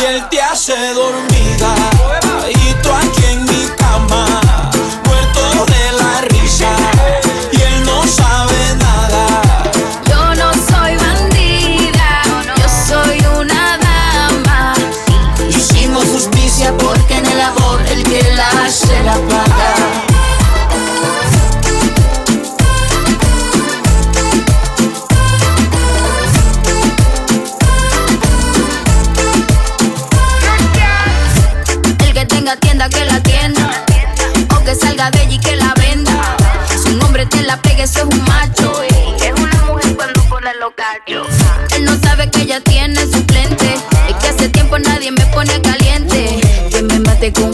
Y él te hace dormir. eso es un macho. Y es una mujer cuando pone los cachos. Él no sabe que ella tiene suplente. y que hace tiempo nadie me pone caliente. Que me mate con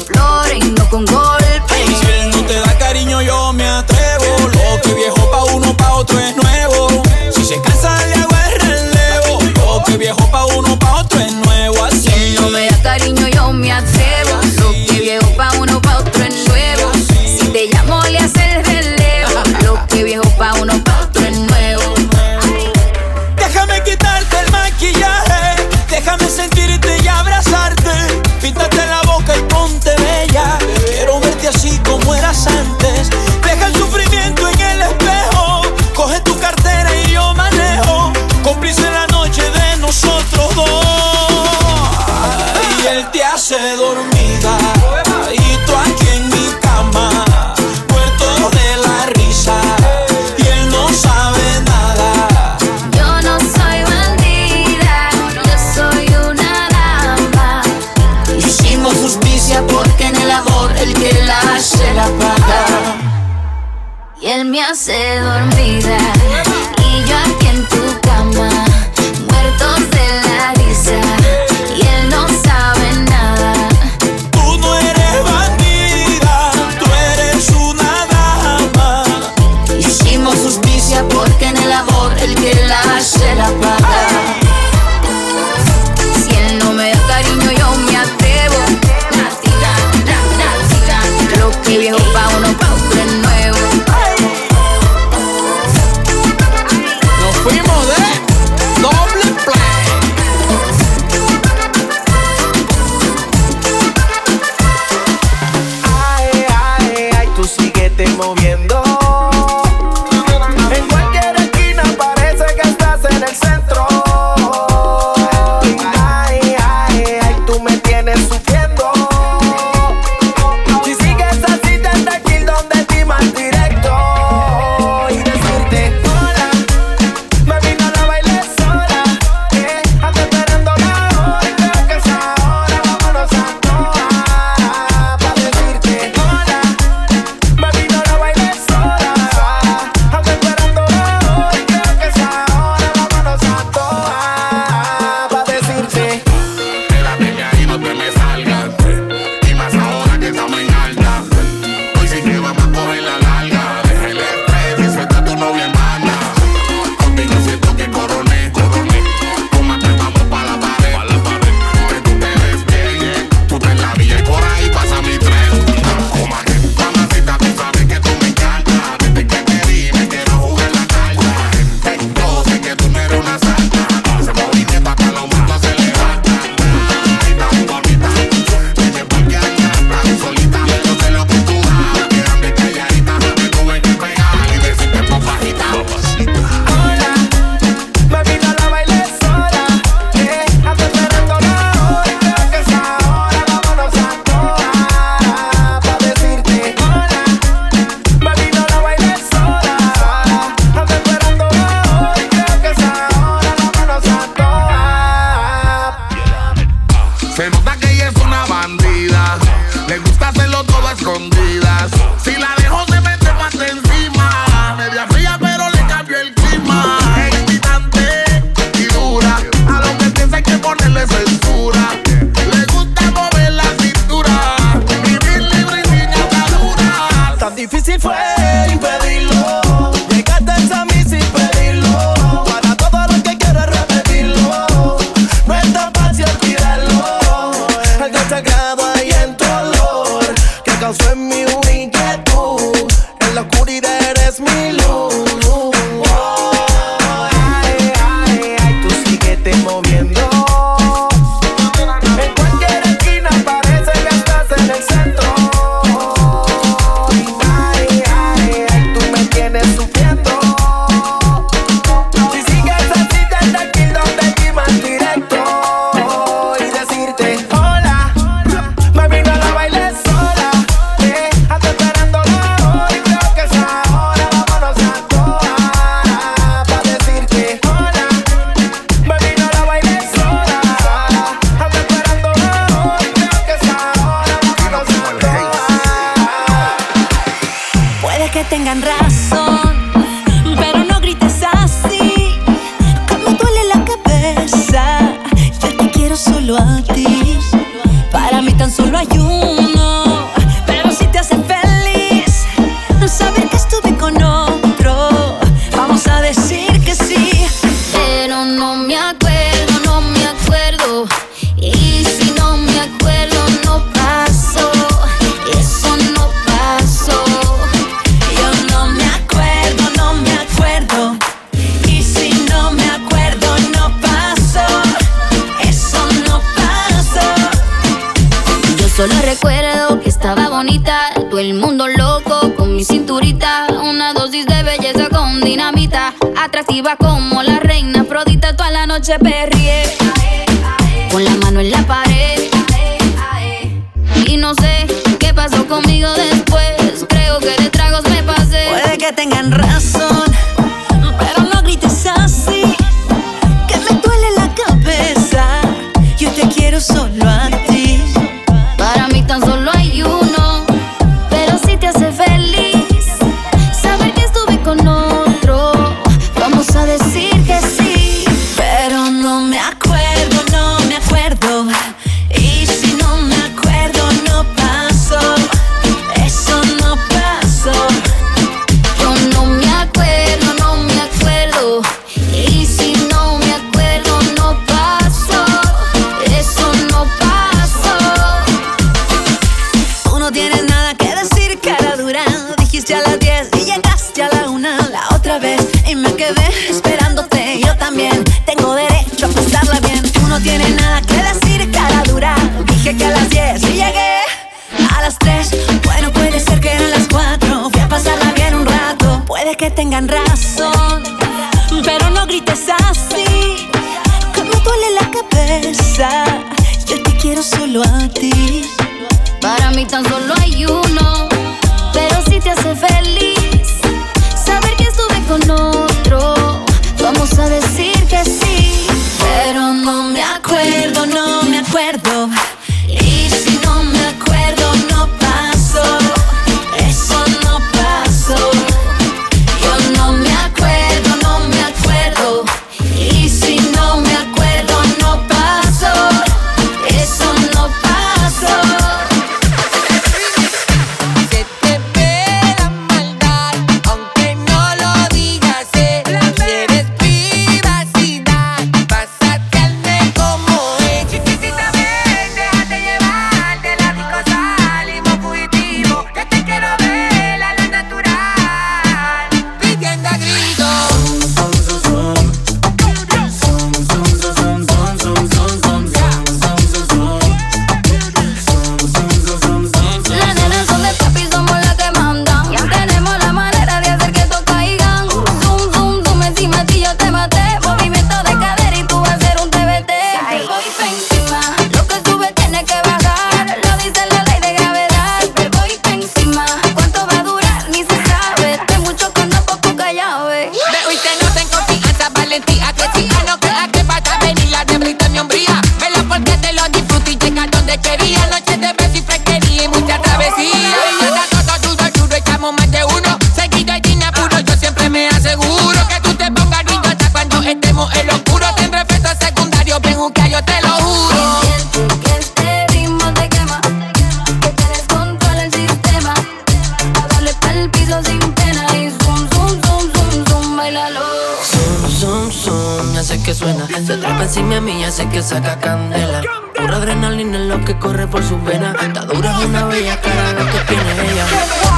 Se trepa encima a mí, ya sé que saca candela. Pura adrenalina es lo que corre por sus venas. Está dura una bella cara, lo que tiene ella.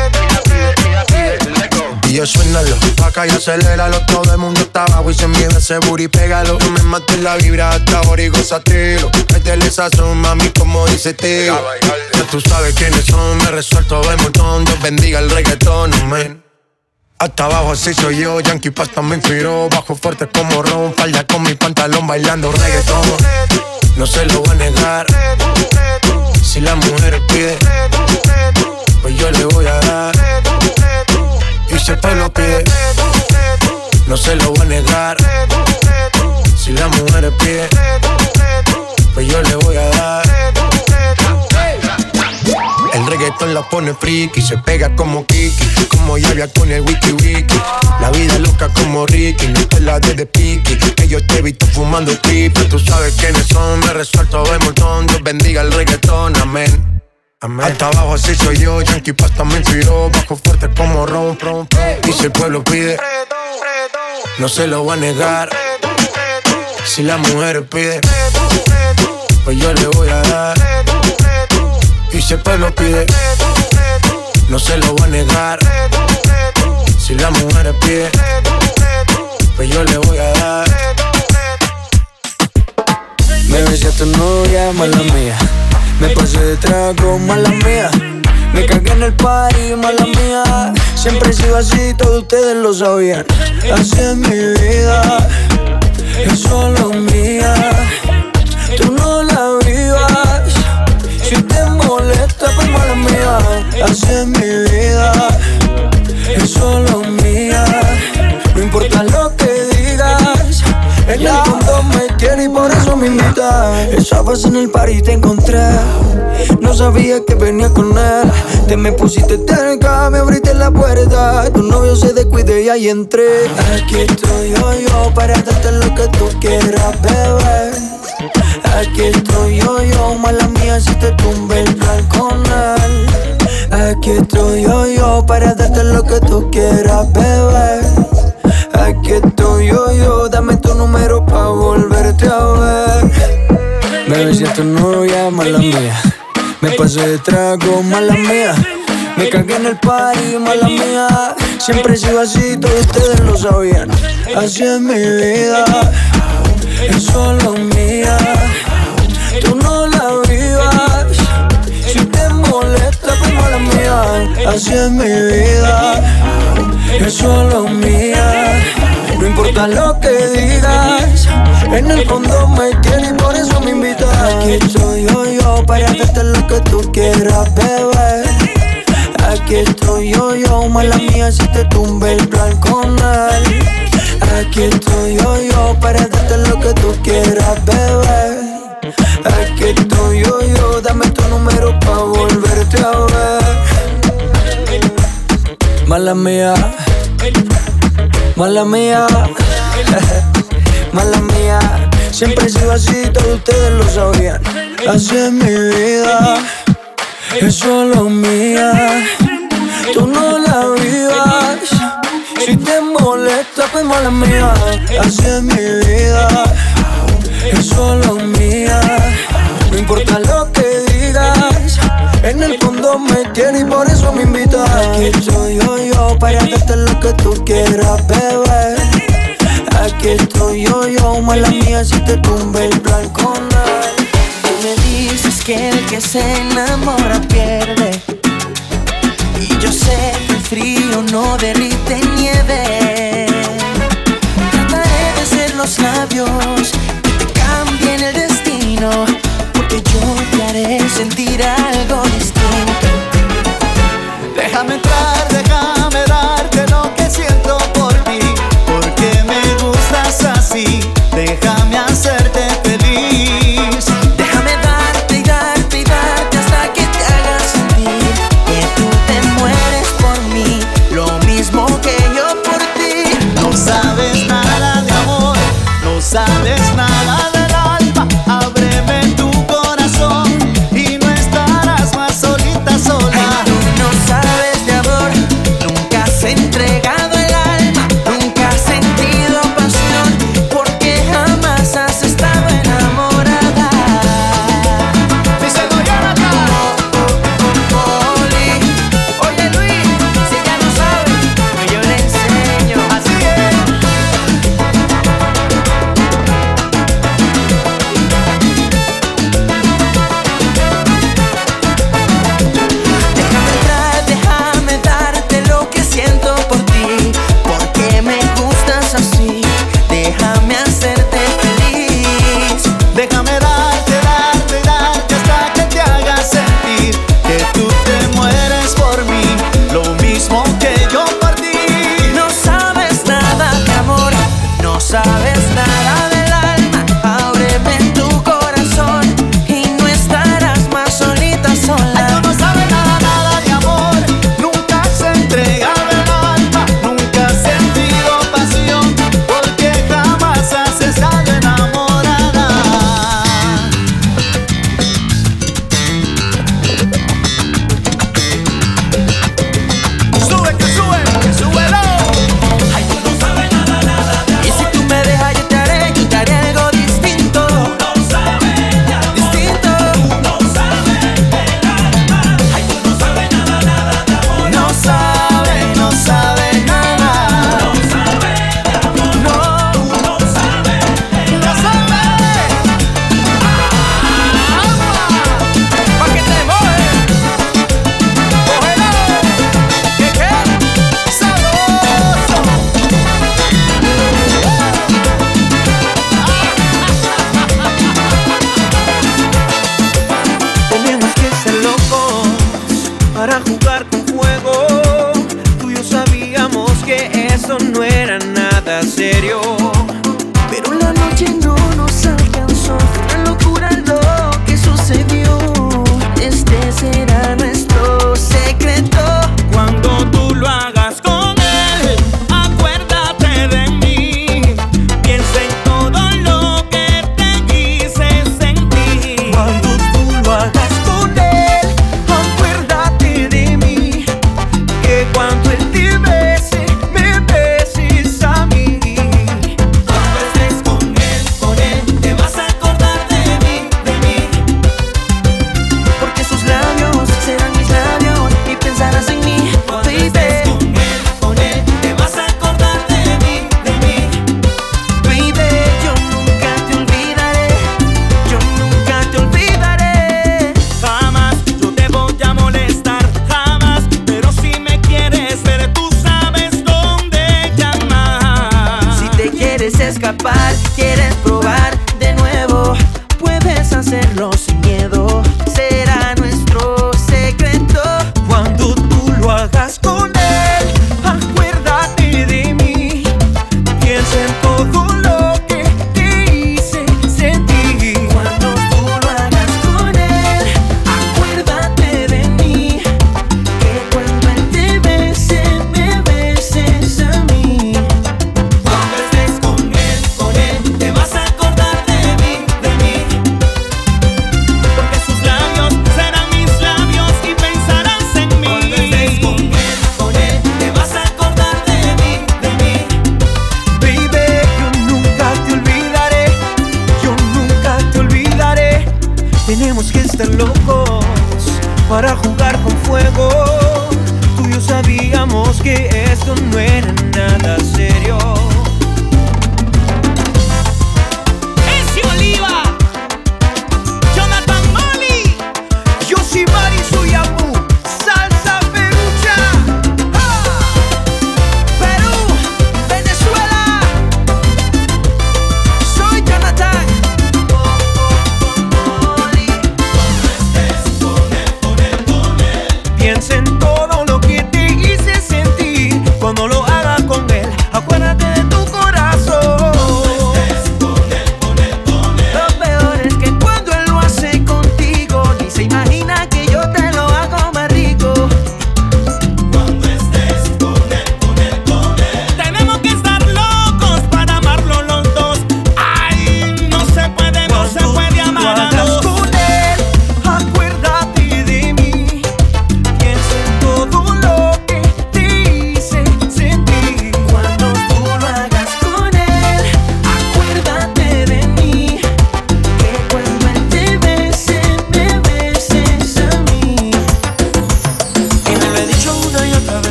Yo suénalo, acá y aceléralo. Todo el mundo está abajo y se mide ese booty, pégalo. No me mates la vibra hasta ahora y gozatelo Métele sazón, mami, como dice tío Ya tú sabes quiénes son, me resuelto de montón Dios bendiga el reggaetón, hasta abajo así soy yo, Yankee Pasta me inspiró Bajo fuerte como Ron, falda con mi pantalón bailando reggaetón. No se lo voy a negar. Si la mujer pide Pues yo le voy a dar no se lo voy a negar. Si la mujer pide, pues yo le voy a dar. El reggaetón la pone friki, se pega como Kiki, como Yavia con el wiki wiki. La vida loca como Ricky, no te la de de piqui. Que yo te he visto fumando triple, tú sabes quiénes son, me resuelto de montón. Dios bendiga el reggaetón, amén. Hasta abajo así soy yo, Yankee Pasta me inspiró Bajo fuerte como Ron, Ron, Y si el pueblo pide, no se lo va a negar. Si la mujer pide, pues yo le voy a dar. Y si el pueblo pide, no se lo va a negar. Si la mujer pide, pues yo le voy a dar. Me besé a tu novia, mala mía me pasé de trago, mala mía. Me cagué en el party, mala mía. Siempre he sido así, todos ustedes lo sabían. Así es mi vida, es solo mía. Tú no la vivas. Si te molesta, pues mala mía. Así es mi vida, es solo mía. No importa lo que en el fondo me quiere y por eso me invita. Vez en el party te encontré. No sabía que venía con él. Te me pusiste cerca, me abriste la puerta. Tu novio se descuide y ahí entré. Aquí estoy yo, yo, para darte lo que tú quieras, bebé. Aquí estoy yo, yo, mala mía, si te tumbe el plan con él. Aquí estoy yo, yo, para darte lo que tú quieras, bebé. Tu novia, mala mía. Me pasé de trago, mala mía. Me cagué en el party, mala mía. Siempre he sido así, todos ustedes lo sabían. Así es mi vida, es solo mía. Tú no la vivas. Si te molesta, pues mala mía. Así es mi vida, es solo mía. No importa lo que digas, en el fondo me quieres y por eso me invitas. Aquí estoy yo, yo, para hacerte lo que tú quieras, bebé. Aquí estoy yo, yo, mala mía, si te tumbe el plan con él. Aquí estoy yo, yo, para darte lo que tú quieras, bebé. Aquí estoy yo, yo, dame tu número pa' volverte a ver. Mala mía, mala mía, mala mía. Siempre he sido así, todos ustedes lo sabían. Así es mi vida, es solo mía. Tú no la vivas. Si te molesta, pues mala mía. Así es mi vida, es solo mía. No importa lo que en el fondo me tiene y por eso me invita. Aquí estoy yo, yo, para darte lo que tú quieras, bebé. Aquí estoy yo, yo, mala mía, si te tumbe el blanco nada. Tú me dices que el que se enamora pierde. Y yo sé que el frío no derrite nieve. Trataré de ser los labios que te cambien el destino que yo te haré sentir algo distinto. Déjame entrar, déjame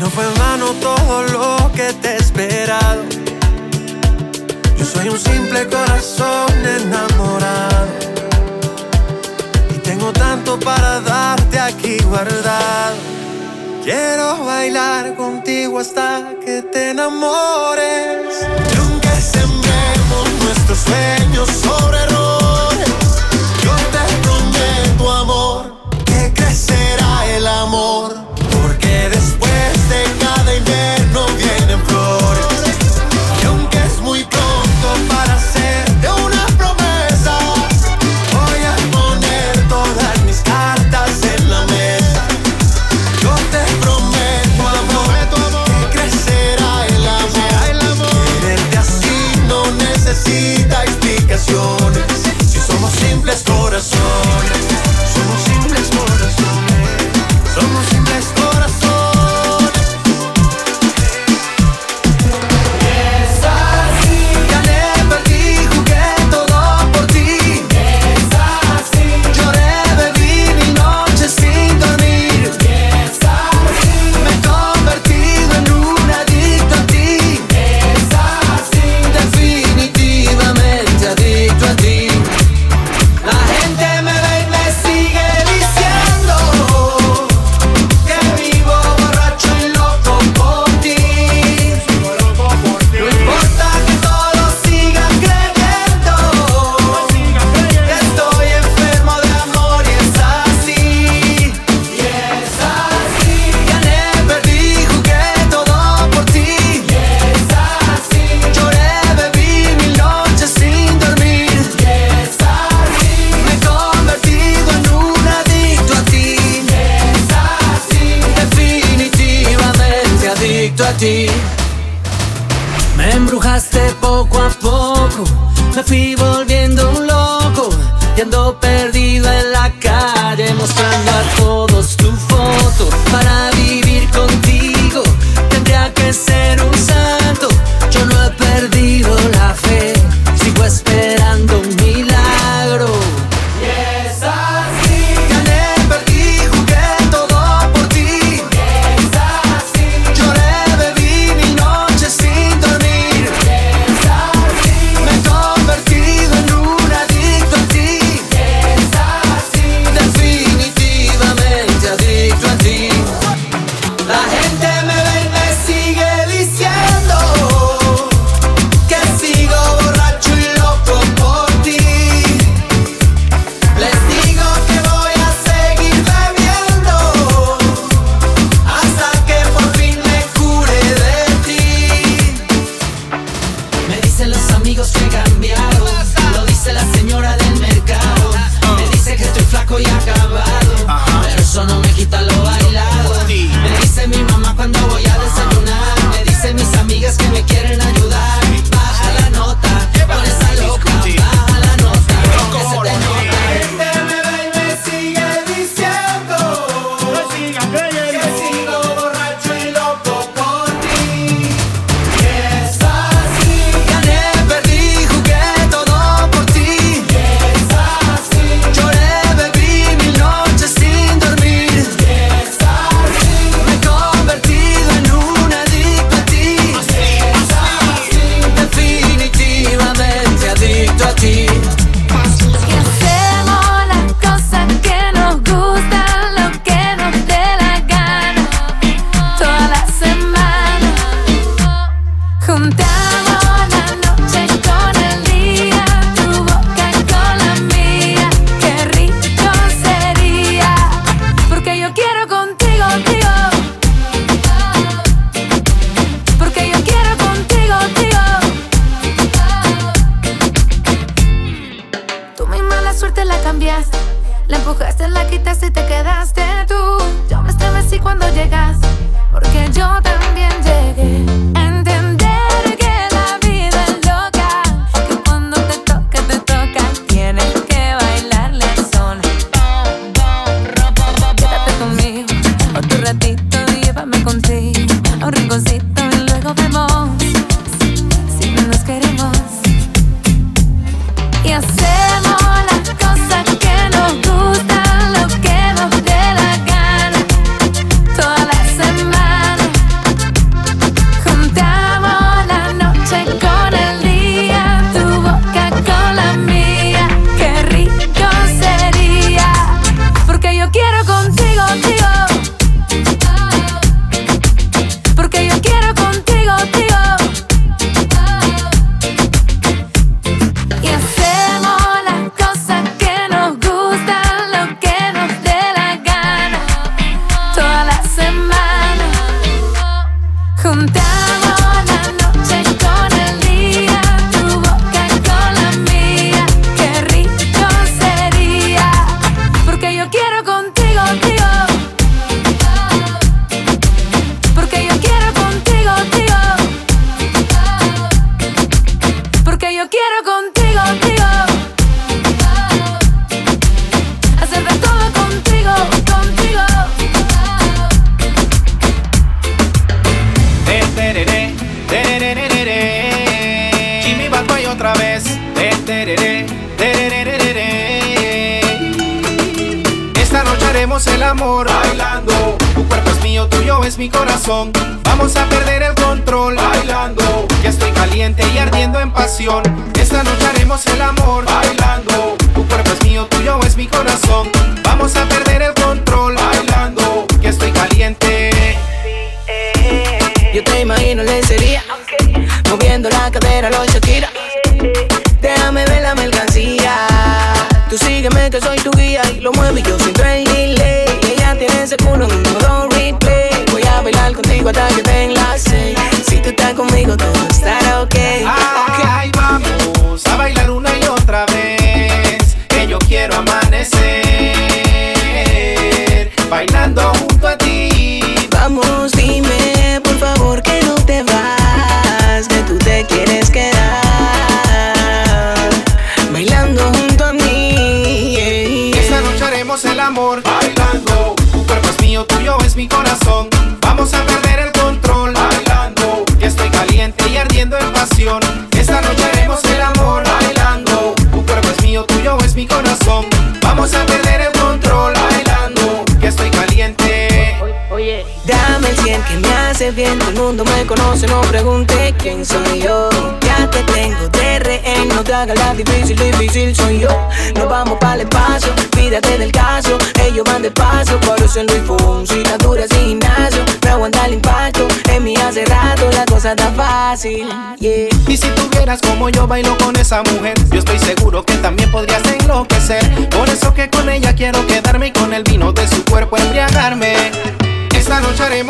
no fue en vano todo lo que te he esperado. Yo soy un simple corazón enamorado. Y tengo tanto para darte aquí guardado. Quiero bailar contigo hasta que te enamores. Y sembremos nuestros sueños sobre errores, yo te prometo, amor, que crecerá.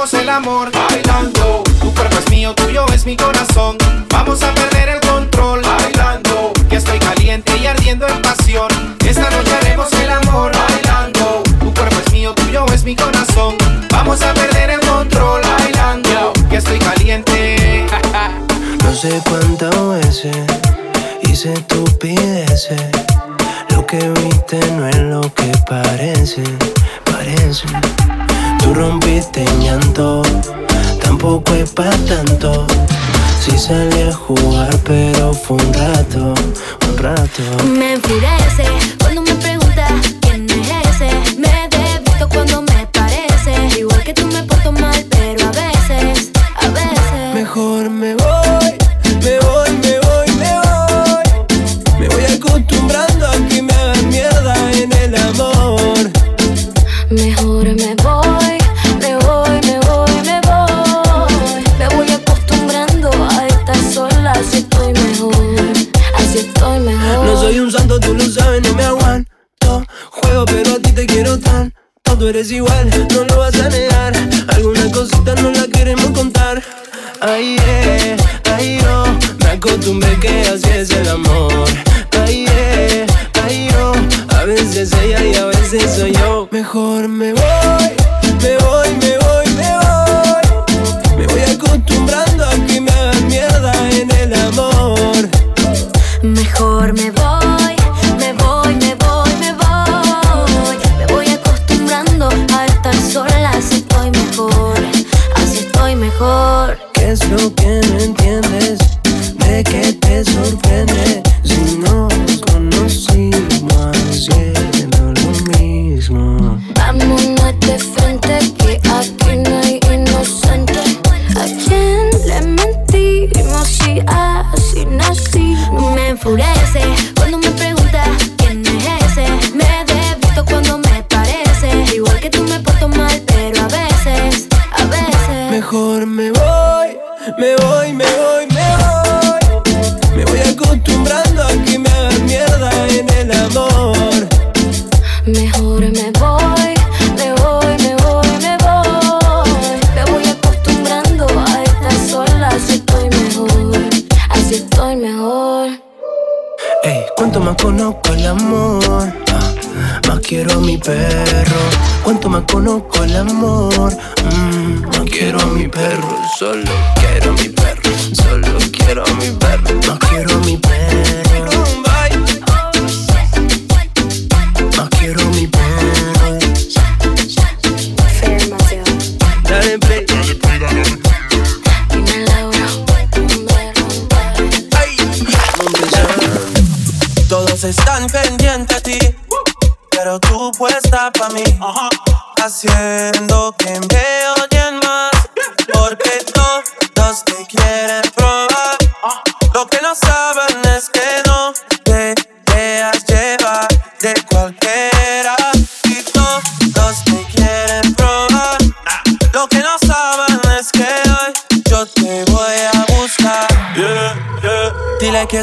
el amor bailando. Tu cuerpo es mío, tuyo es mi corazón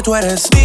tú eres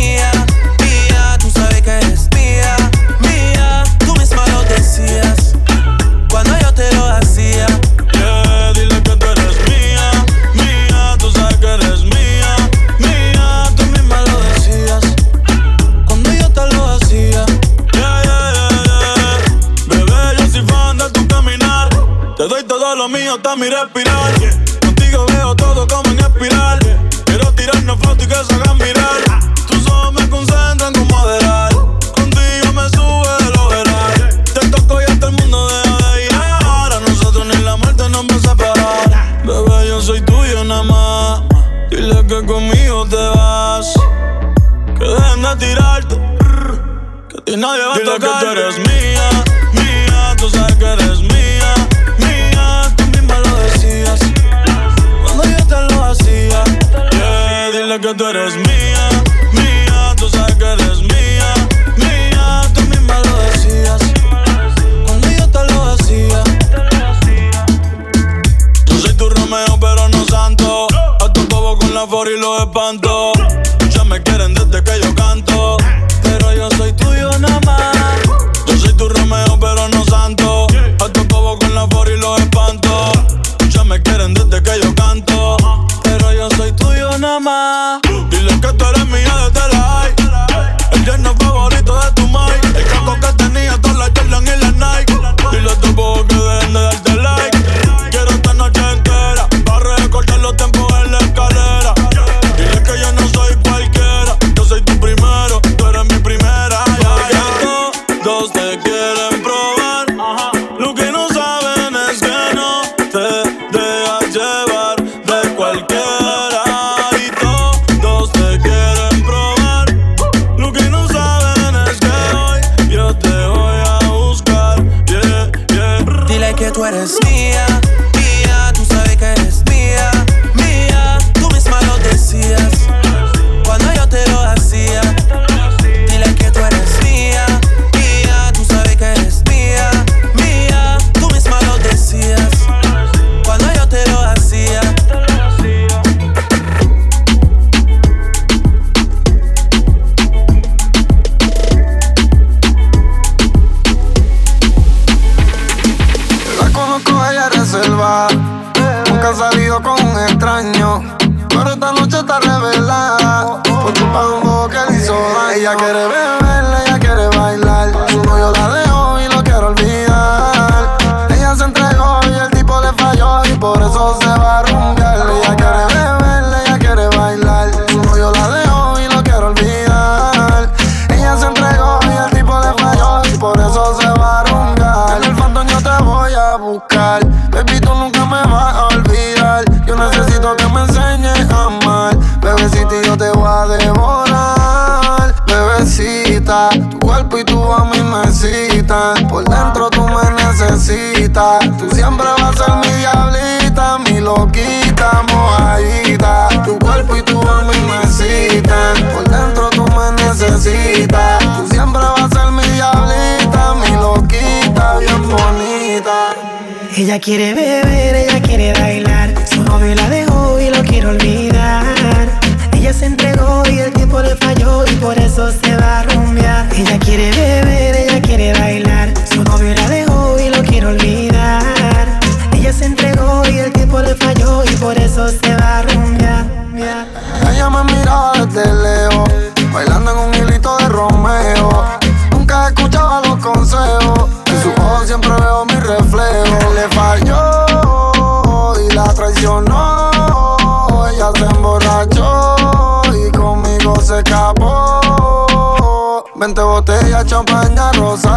te. Bailando en un hilito de Romeo. Nunca escuchaba los consejos. En sus ojos siempre veo mi reflejo. Le falló y la traicionó. Ella se emborrachó y conmigo se escapó. Vente botella, champaña, rosa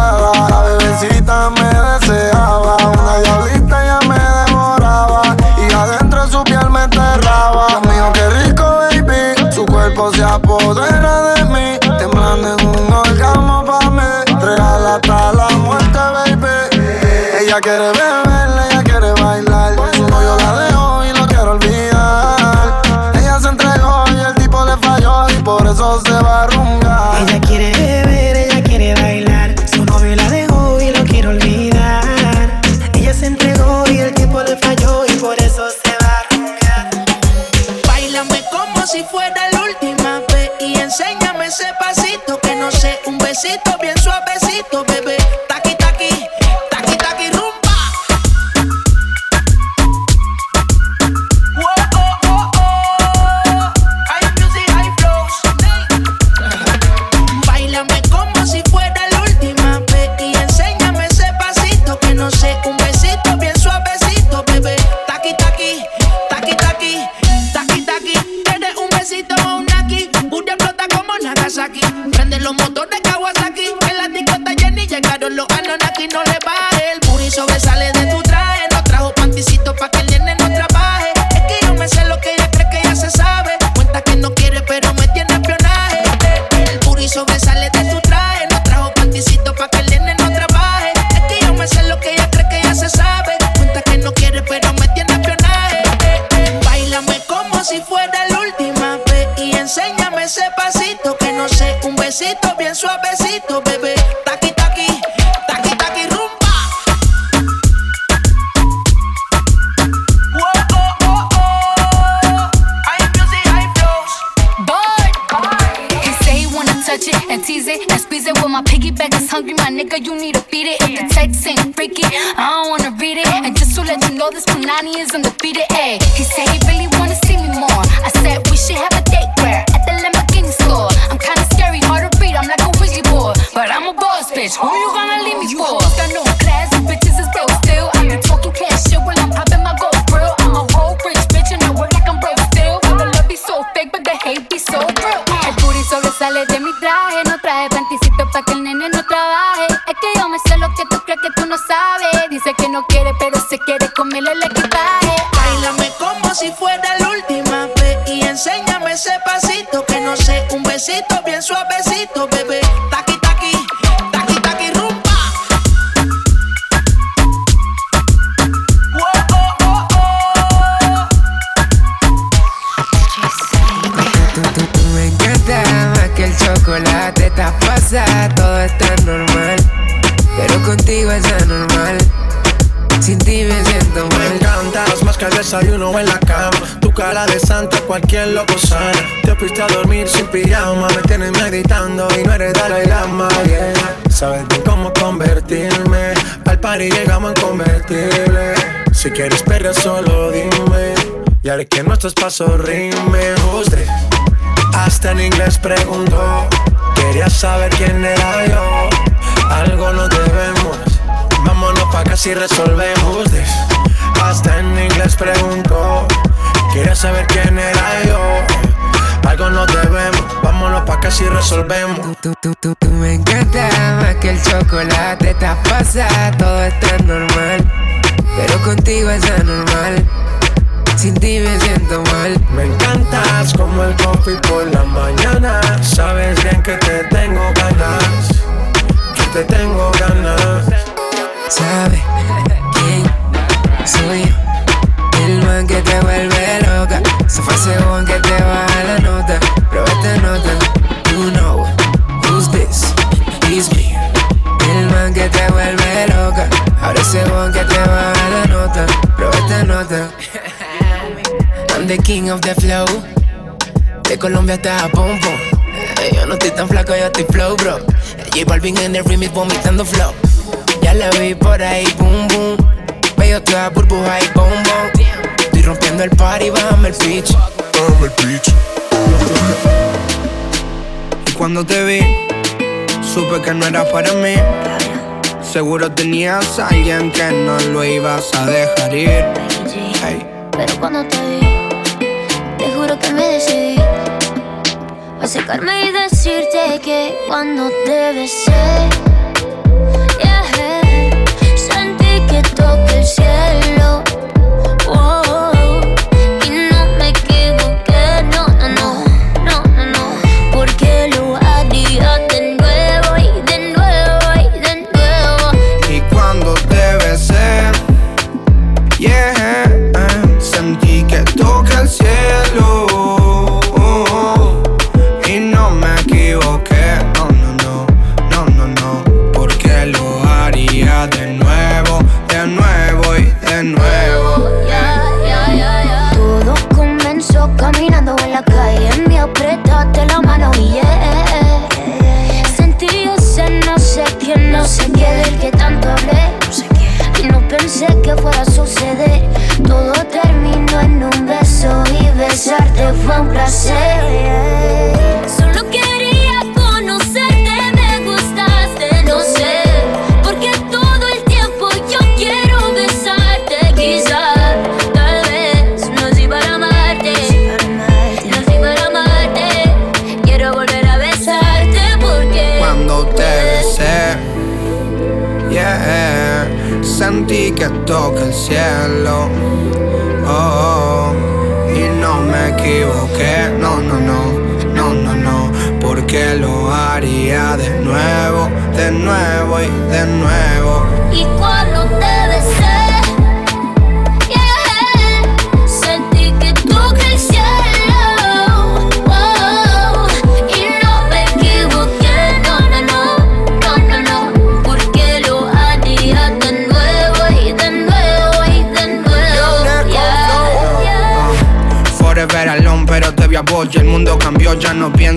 tenías a alguien que no lo ibas a dejar ir. Hey. Pero cuando te vi, te juro que me decidí a secarme y decirte que cuando te besé, yeah, sentí que toqué el cielo.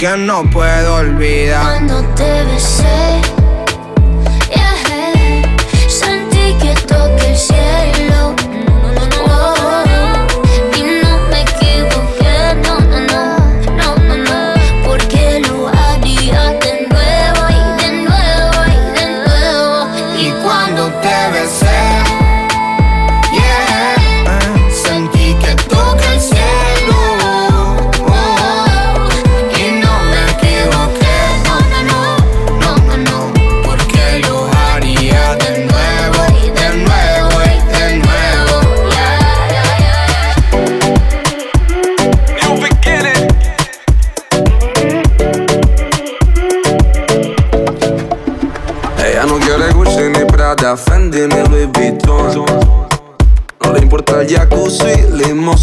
Que no puedo olvidar. Cuando te besé, yeah, sentí que toqué el cielo.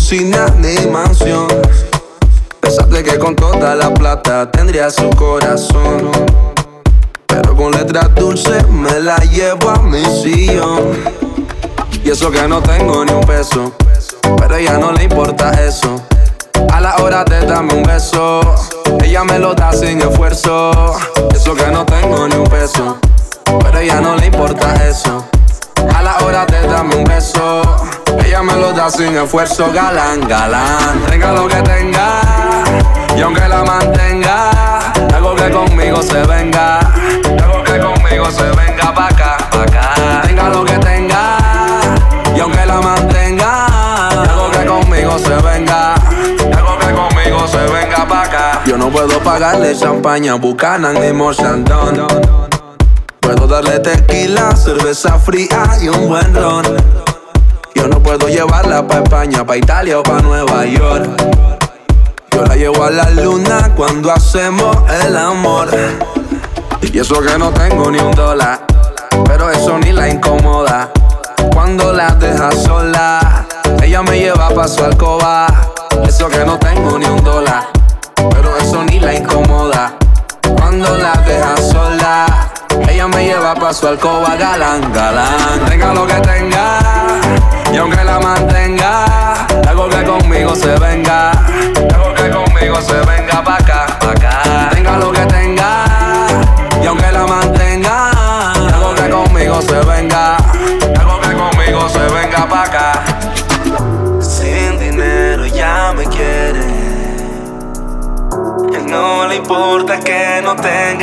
Limosina ni mansión. Pensaste que con toda la plata tendría su corazón. Pero con letras dulces me la llevo a mi sillón. Y eso que no tengo ni un peso. Esfuerzo. Galán, galán, tenga lo que tenga. Y aunque la mantenga, algo que conmigo se venga. Algo que conmigo se venga pa' acá, pa' acá. Tenga lo que tenga. Y aunque la mantenga, algo que conmigo se venga. Algo que conmigo se venga pa' acá. Yo no puedo pagarle champaña, bucana ni Mochandon. Puedo darle tequila, cerveza fría y un buen ron. Puedo llevarla pa' España, pa' Italia o pa' Nueva York. Yo la llevo a la luna cuando hacemos el amor. Y eso que no tengo ni un dólar, pero eso ni la incomoda. Cuando la deja sola, ella me lleva pa' su alcoba. Eso que no tengo ni un dólar, pero eso ni la incomoda. Cuando la deja sola, ella me lleva pa' su alcoba galán, galán. Tenga lo que tenga, y aunque la mantenga, algo que conmigo se venga. Algo que conmigo se venga pa' acá, pa' acá. Tenga lo que tenga, y aunque la mantenga, algo que conmigo se venga. Algo que conmigo se venga pa' acá.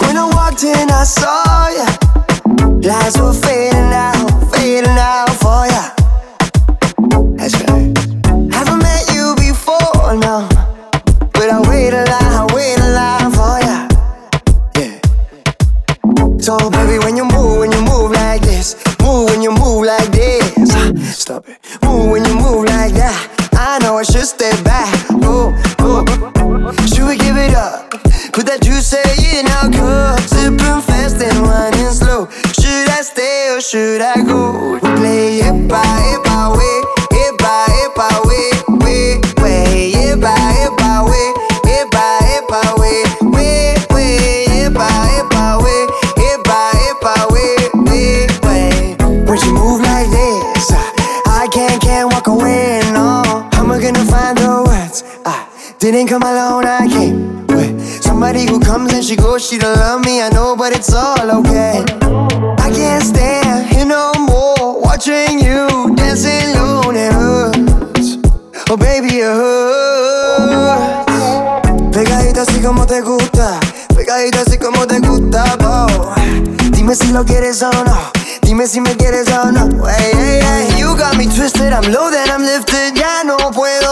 When I walked in, I saw ya. Lights were fading out, fading out for ya. That's right. Haven't met you before, no. But I wait a line, I wait a line for ya. Yeah. So, baby, when you move, when you move like this, move when you move like this. Ah, Stop it. Move when you move like that. I know I should stay back. Juice in our cup. Sipping fast and running slow. Should I stay or should I go? Play it by it by. It she goes, she don't love me, I know, but it's all okay. I can't stand here no more, watching you dancing alone, it hurts. Oh, baby, it hurts. Pegadita así como te gusta, pegadita así como te gusta. Dime si lo quieres o no. Dime si me quieres o no. Hey, hey, hey. You got me twisted, I'm low, then I'm lifted. Ya no puedo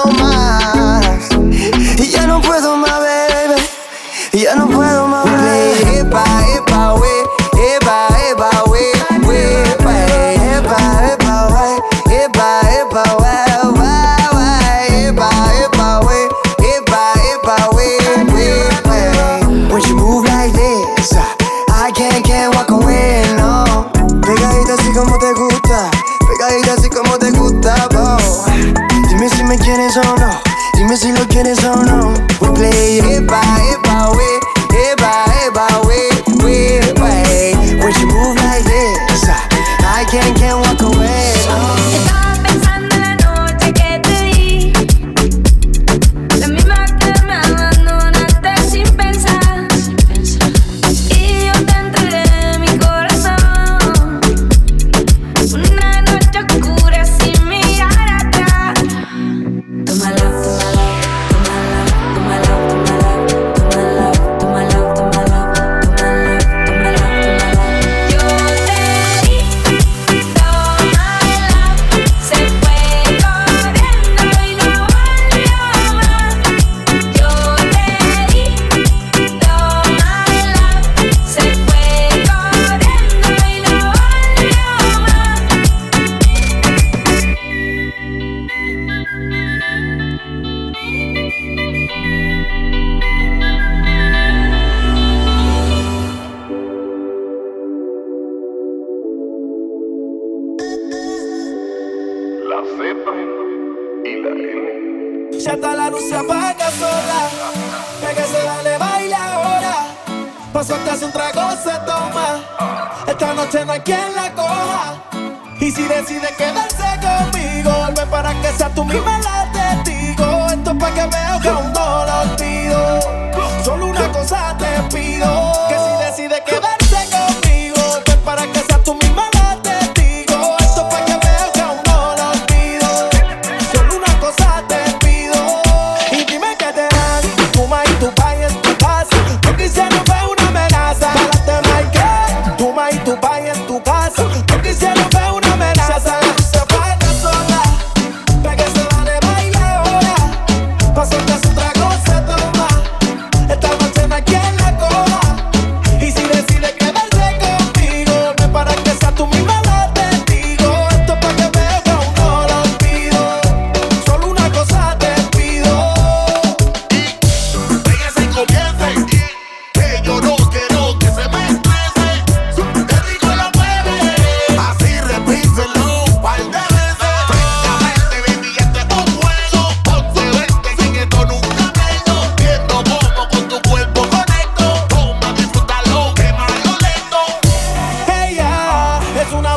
es una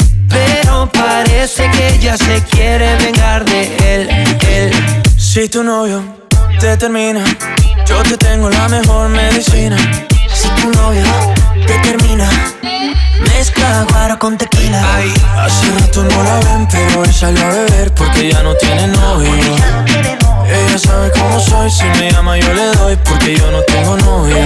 Pero parece que ella se quiere vengar de él, él. Si tu novio te termina, yo te tengo la mejor medicina. Si tu novio te termina, mezcla guaro con tequila. Ay, hace rato no la ven, pero él salió a beber porque ya no tiene novio. Ella sabe cómo soy, si me llama yo le doy porque yo no tengo novia.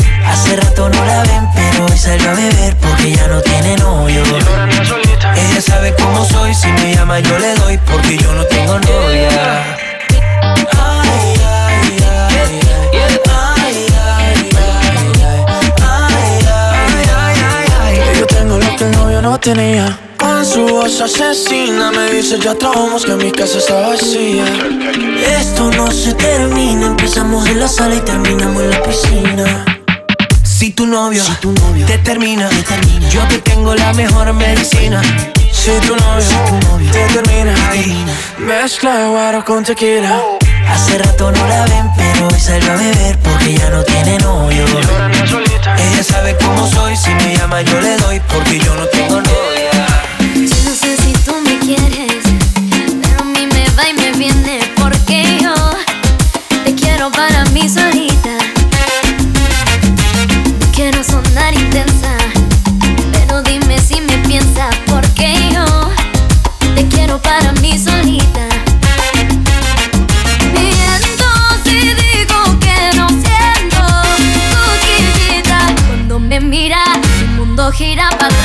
Hace rato no la ven, pero hoy salió a beber porque ya no tiene novio. Ella sabe cómo soy, si me llama yo le doy porque yo no tengo novia. Ay, ay, ay, ay, ay, ay, ay, Yo tengo lo que el novio no tenía. Con su voz asesina me dice ya trabamos que mi casa está vacía. Esto no se termina, empezamos en la sala y terminamos en la piscina. Si tu novio, te, termina, yo te tengo la mejor medicina. Si tu novio, te termina, mezcla guaro con tequila. Hace rato no la ven, pero hoy salió a beber porque ya no tiene novio. Ella sabe cómo soy, si me llama yo le doy porque yo no tengo novia. Yo no sé si tú me quieres, pero a mí me va y me viene porque yo te quiero para mí solita. Pero dime si me piensas porque yo te quiero para mí solita. Miento si digo que no siento tu quillita. Cuando me mira, el mundo gira para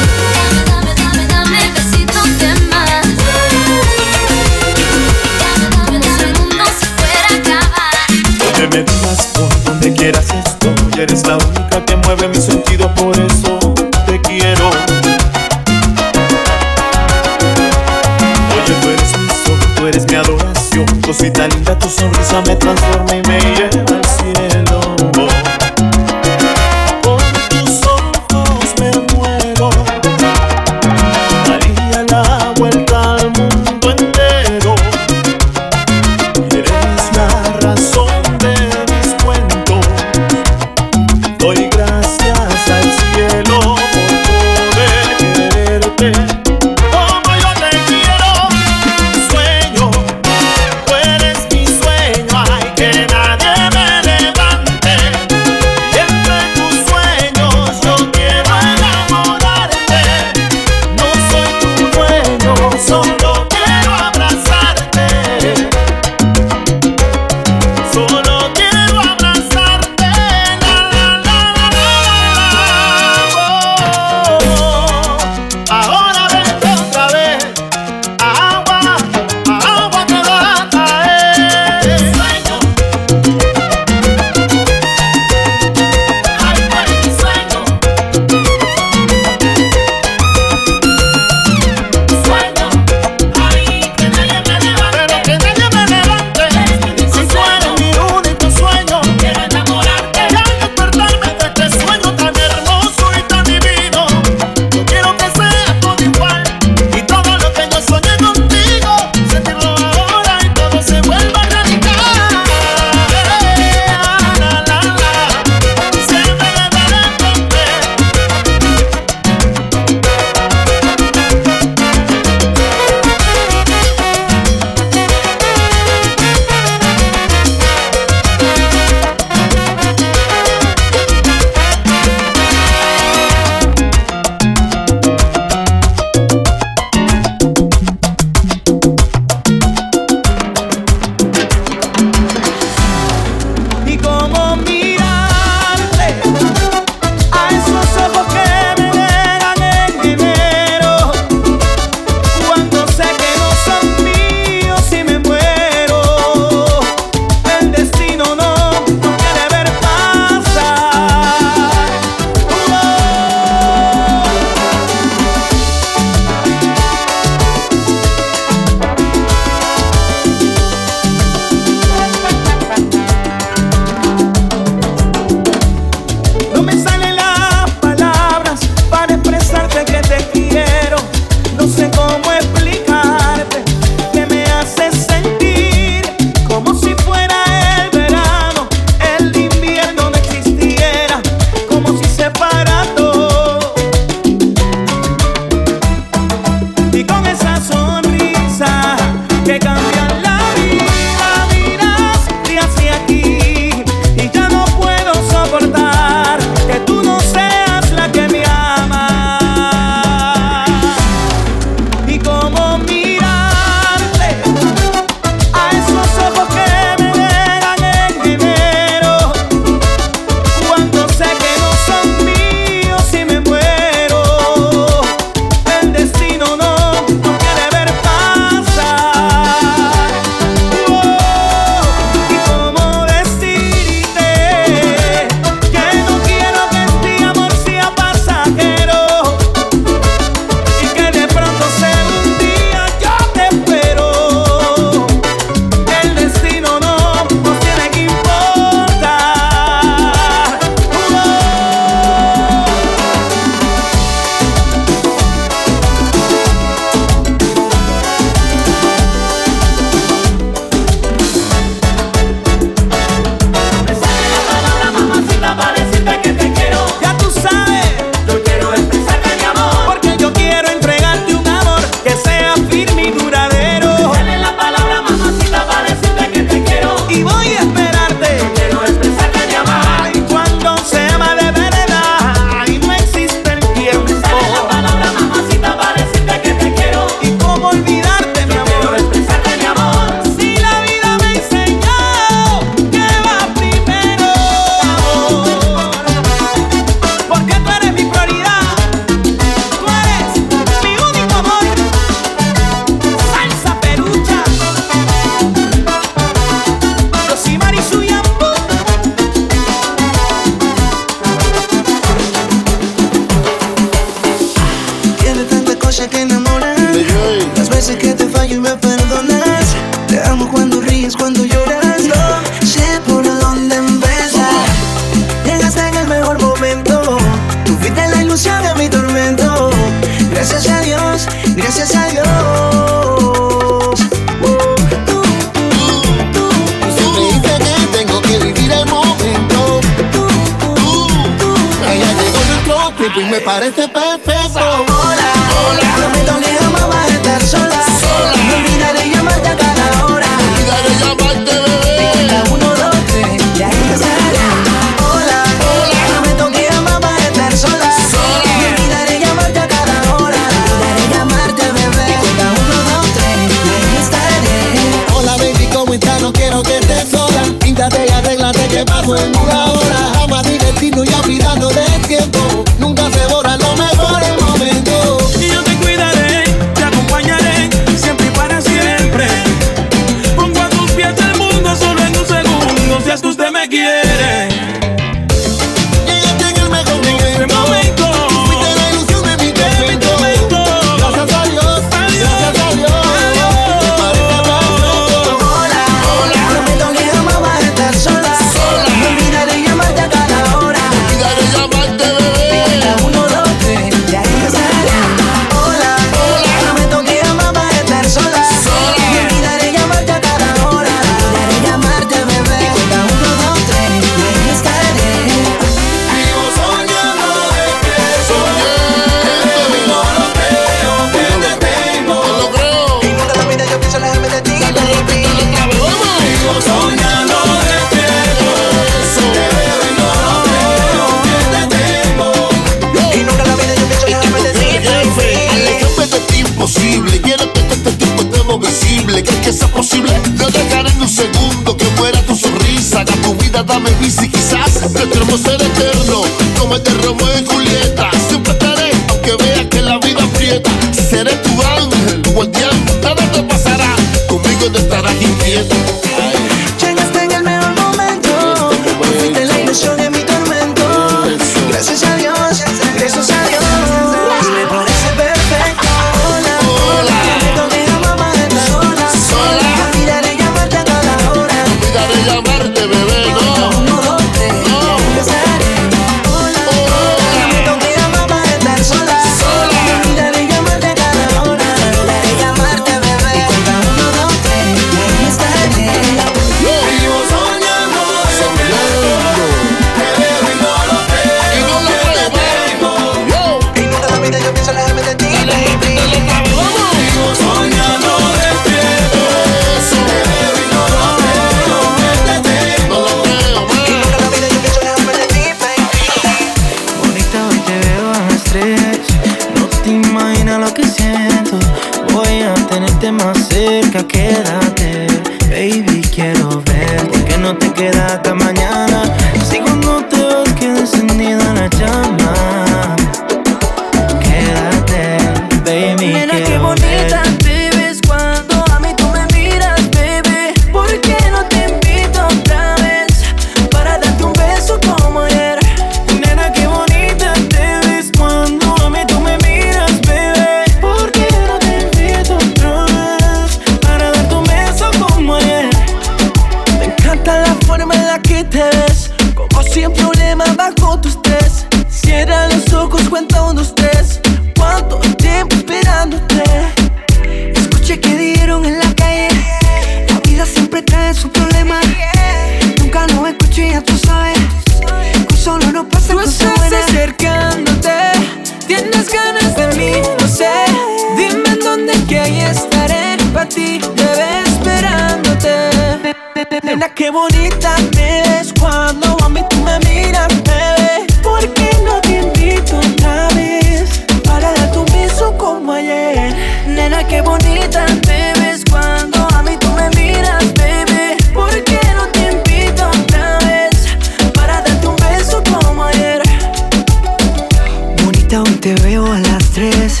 a las 3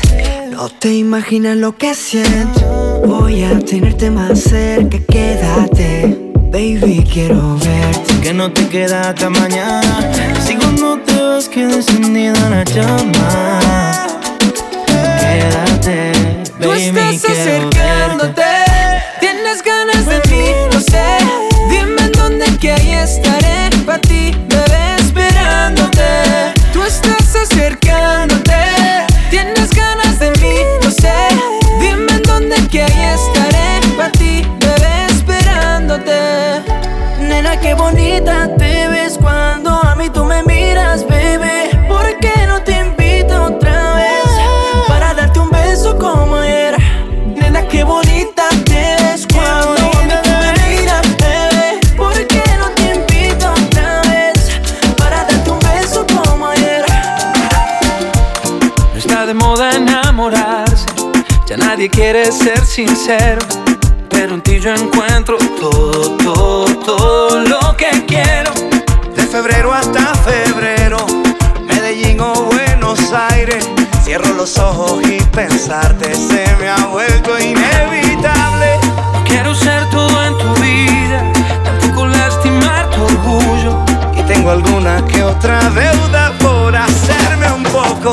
No te imaginas lo que siento. Voy a tenerte más cerca, quédate. Baby, quiero verte. Que no te queda hasta mañana. Si cuando te vas queda encendida la llama. Quédate, baby, Tú estás quiero acercándote. verte. Tienes ganas de mí, lo sé. Dime en dónde que ahí estaré. Pa' ti, bebé, esperándote. Tú estás acercándote. Nadie quiere ser sincero. Pero en ti yo encuentro todo, todo, todo lo que quiero. De febrero hasta febrero, Medellín o Buenos Aires. Cierro los ojos y pensarte se me ha vuelto inevitable. No quiero ser todo en tu vida, tampoco lastimar tu orgullo. Y tengo alguna que otra deuda por hacerme un poco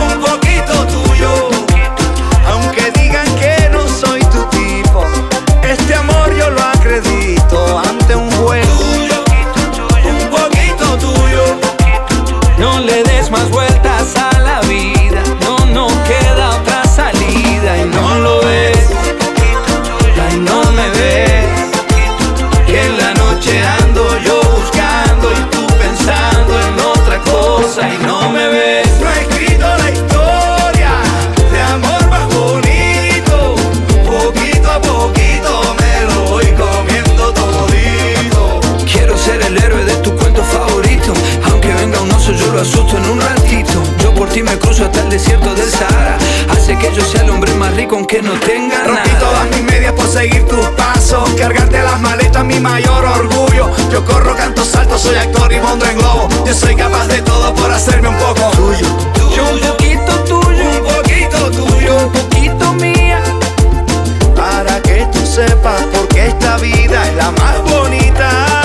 un poquito tuyo. Aunque digan que no soy tu tipo, este amor yo lo acredito ante un juez. Lo asusto en un ratito. Yo por ti me cruzo hasta el desierto del Sahara. Hace que yo sea el hombre más rico aunque no tenga Rompí nada. todas mis medias por seguir tus pasos. Cargarte las maletas, mi mayor orgullo. Yo corro, canto, salto, soy actor y mondo en globo. Yo soy capaz de todo por hacerme un poco tuyo. Yo un poquito tuyo, Un poquito tuyo. un poquito mía. Para que tú sepas por qué esta vida es la más bonita.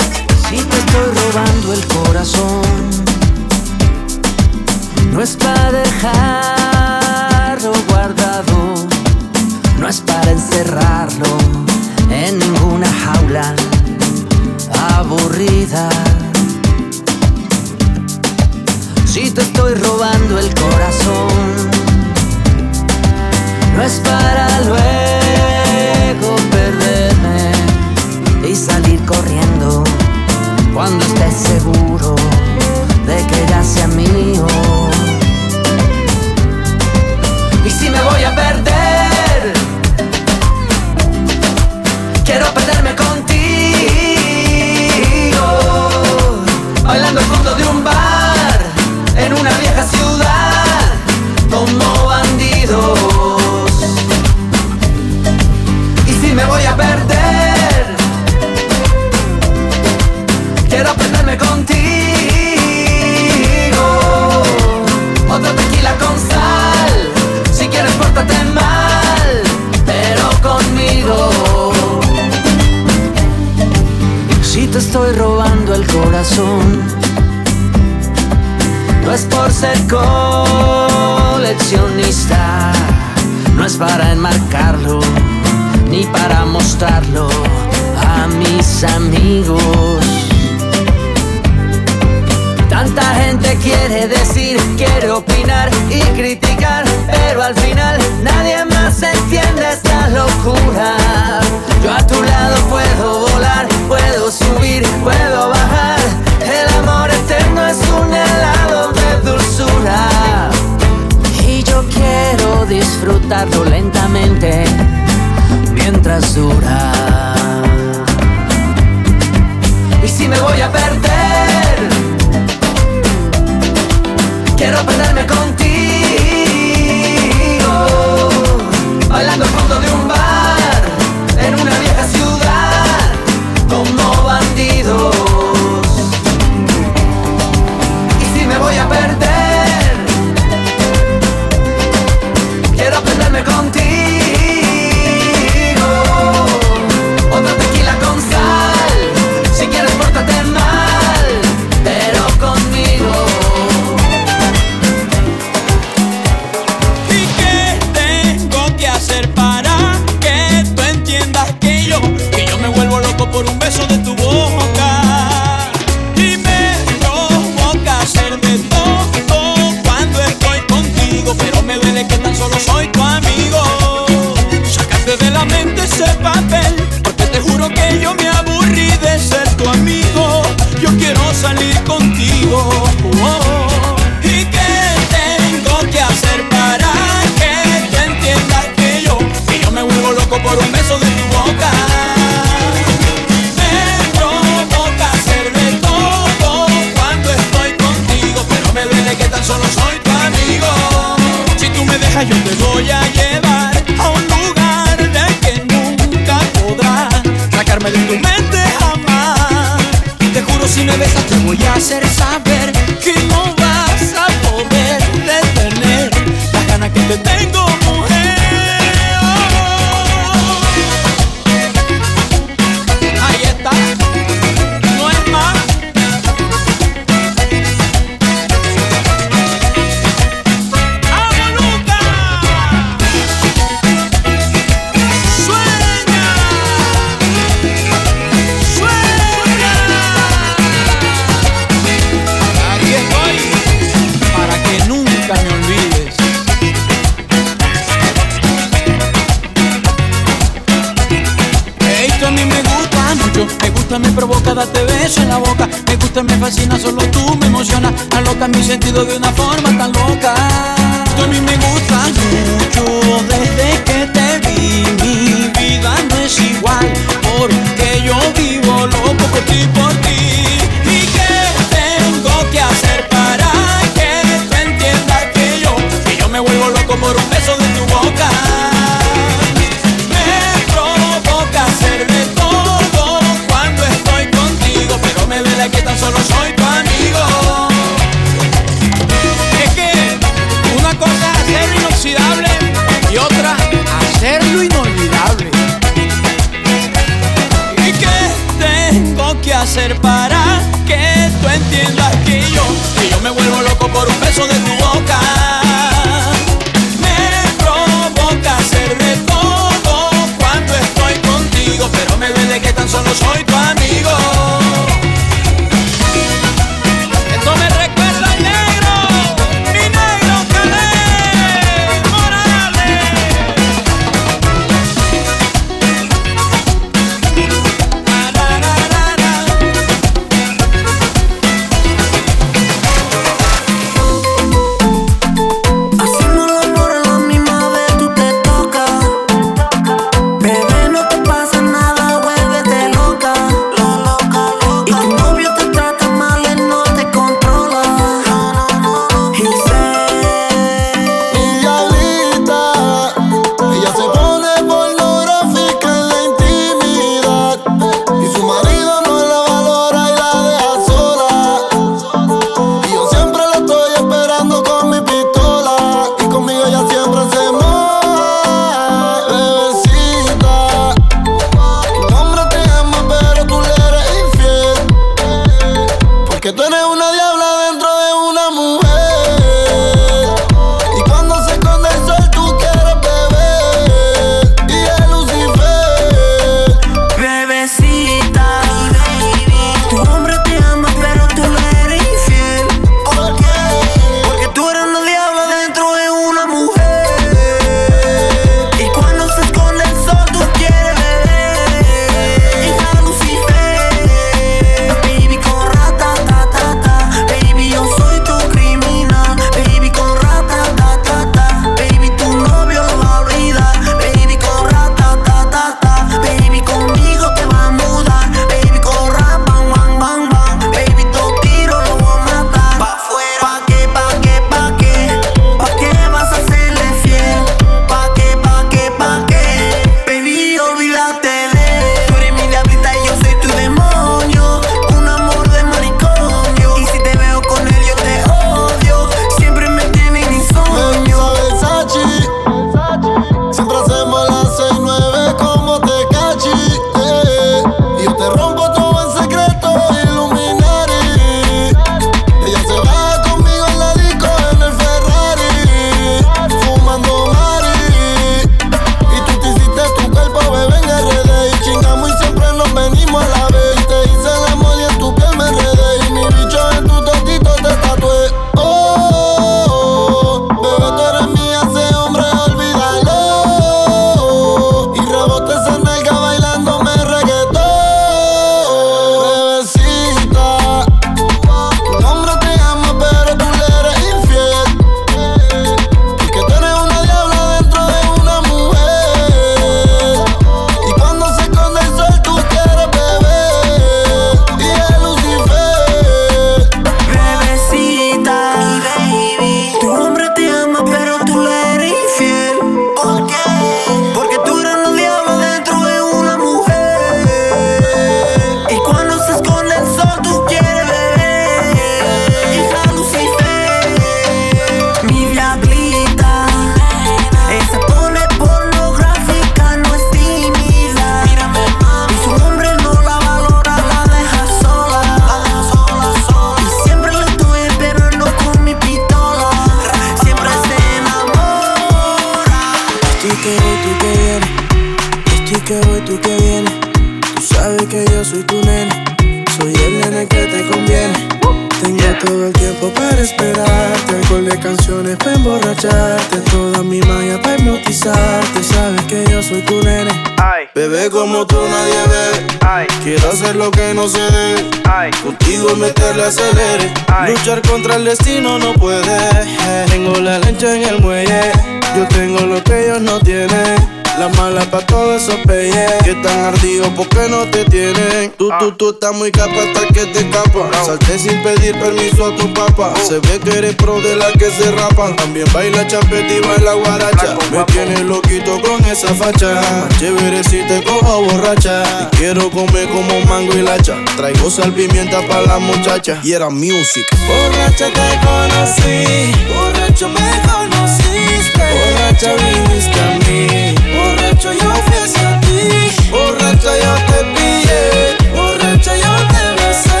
Que se rapan También baila chapete y baila guaracha. Me tienes loquito con esa facha. Chévere si te cojo borracha. Te quiero comer como mango y lacha. Traigo sal pimienta para la muchacha. Y era music. Borracha te conocí. Borracho me conociste. Borracha viniste a mí. Borracho yo fui hacia ti. Borracha yo te pillé. Borracha yo te besé.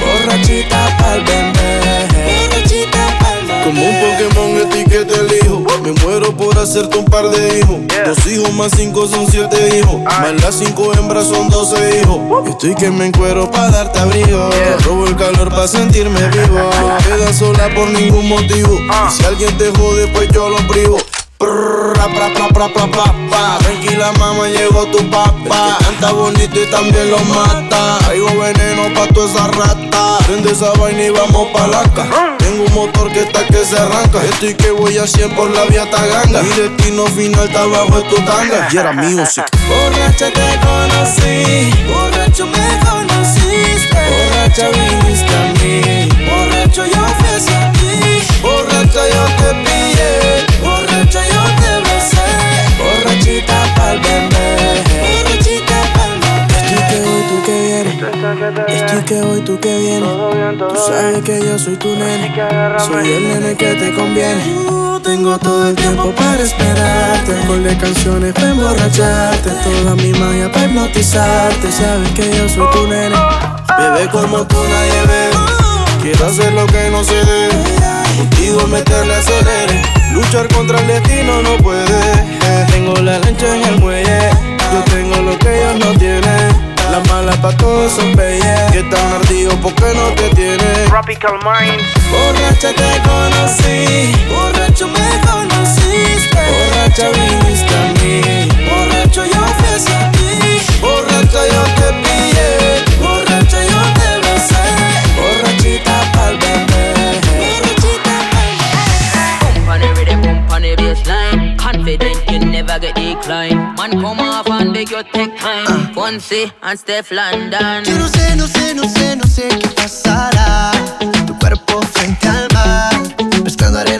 Borrachita pa'l bebé Como un Pokémon etiqueta el hijo Me muero por hacerte un par de hijos. Dos hijos más cinco son siete hijos. Más las cinco hembras son doce hijos. Estoy que me encuero para darte abrigo. Robo el calor para sentirme vivo. No quedas sola por ningún motivo. Y si alguien te jode pues yo lo privo. Prrr, pra, pra, pra, pra, pra, pra, pa. Tranquila mamá, llegó tu papá. Canta bonito y también lo mata. Traigo veneno pa' toda esa rata. Prende esa vaina y vamos pa' la ca Tengo un motor que está que se arranca. Estoy que voy a 100 por la vía Taganga. Mi destino final está bajo tu tanga. Y era music. Borracha te conocí. Borracho me conociste. Borracha viniste a mí. Borracho yo fui hacia ti. Borracha yo te pillé. Borracha yo te besé. Borrachita pa'l bebé tú que vienes. Estoy que voy, tú que vienes. Tú sabes que yo soy tu nene. Soy el nene que te conviene. Tengo todo el tiempo para esperarte. Alcohol de canciones para emborracharte. Toda mi magia para hipnotizarte. Sabes que yo soy tu nene. Bebé como tú nadie ve. Quiero hacer lo que no se debe. Contigo meterle acelere. Luchar contra el destino no puede. Tengo la lancha en el muelle. Yo tengo lo que ellos no tienen las malas pa' todos son bellas Que están ardidos porque no te tienen Tropical Minds. Borracha te conocí. Borracho me conociste. Borracha viniste a mí. Borracho yo fui hacia ti Borracha yo te pillé. Borracha yo te besé. Borrachita pa'l bebé. Borrachita Pump on the rhythm, pump on the bassline. Confident never get decline. Man, come off and beg your take time. Fonse and Steph London. Yo no sé, no sé, no sé, no sé qué pasará. Tu cuerpo frente al mar, pescando arena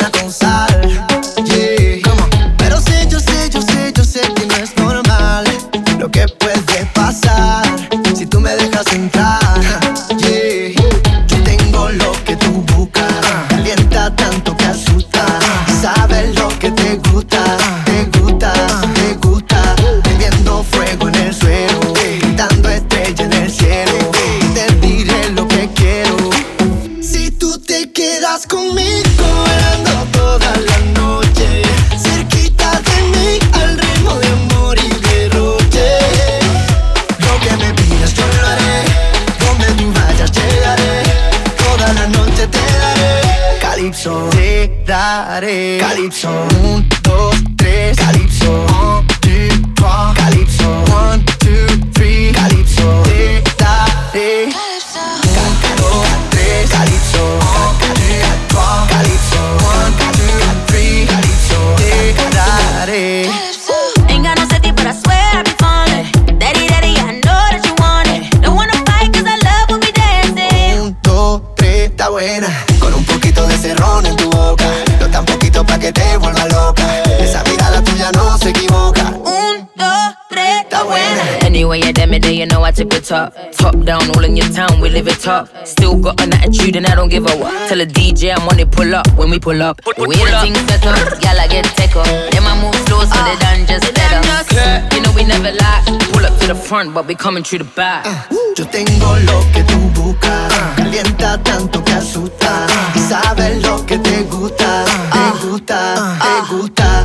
town, we live it top. Still got an attitude and I don't give a what. Tell a DJ I'm on it, pull up when we pull up. We the things set up, y'all I get take up. Then I move slow, so ah, they done just better. You know we never lie. Pull up to the front, but we coming through the back. Uh, yo tengo lo que tú buscas. Calienta tanto que asusta. Y sabes lo que te gusta. Te ah, gusta, ah, te gusta.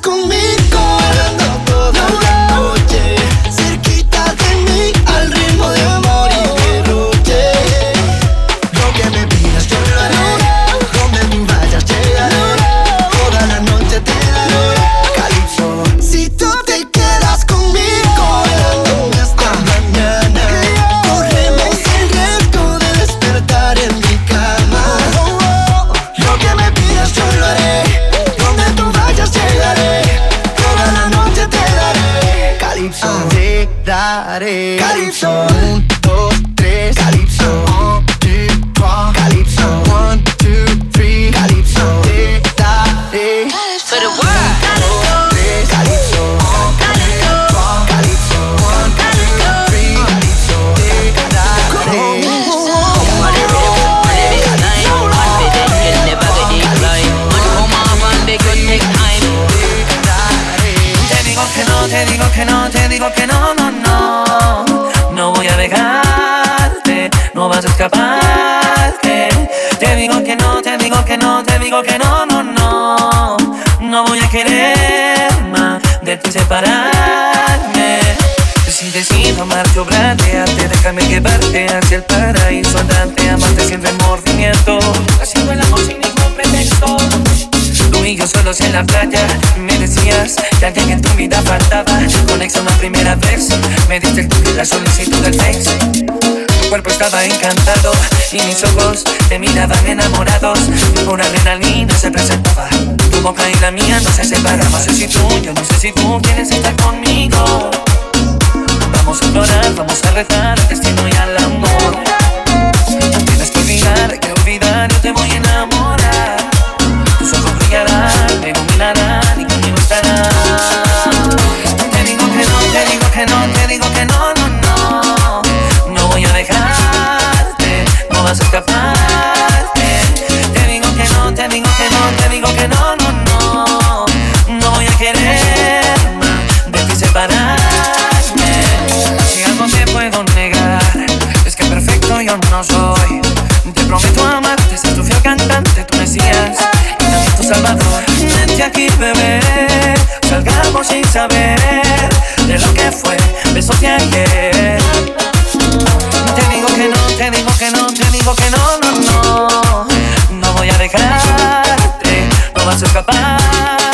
Conmigo, digo que no, no, no. No voy a dejarte, no vas a escaparte. Te digo que no, te digo que no, te digo que no, no, no. No voy a querer más de ti separarme. Si decido amarte, obrantearte, déjame llevarte hacia el paraíso andante, amarte sin remordimiento. Solos en la playa. Me decías que alguien en tu vida faltaba. Conexión a primera vez. Me diste el la solicitud del face Tu cuerpo estaba encantado Y mis ojos te miraban enamorados. Una adrenalina se presentaba. Tu boca y la mía no se separaban No sé si tú, yo no sé si tú quieres estar conmigo. Vamos a explorar, vamos a rezar al destino y al amor no escaparte. Te digo que no, te digo que no, te digo que no, no, no. No voy a querer de ti separarme. Si algo te puedo negar, es que perfecto yo no soy. Te prometo amarte, ser tu fiel cantante, tú decías y también tu salvador. Vente aquí, bebé, salgamos sin saber de lo que fue, besos de ayer. Te digo que no, te digo que no, digo que no, no, no. No voy a dejarte, no vas a escaparte.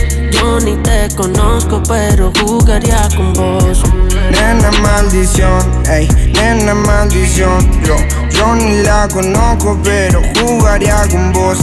Yo ni te conozco pero jugaría con vos Nena maldición, ey, nena maldición. Yo, yo ni la conozco, pero jugaría con vos.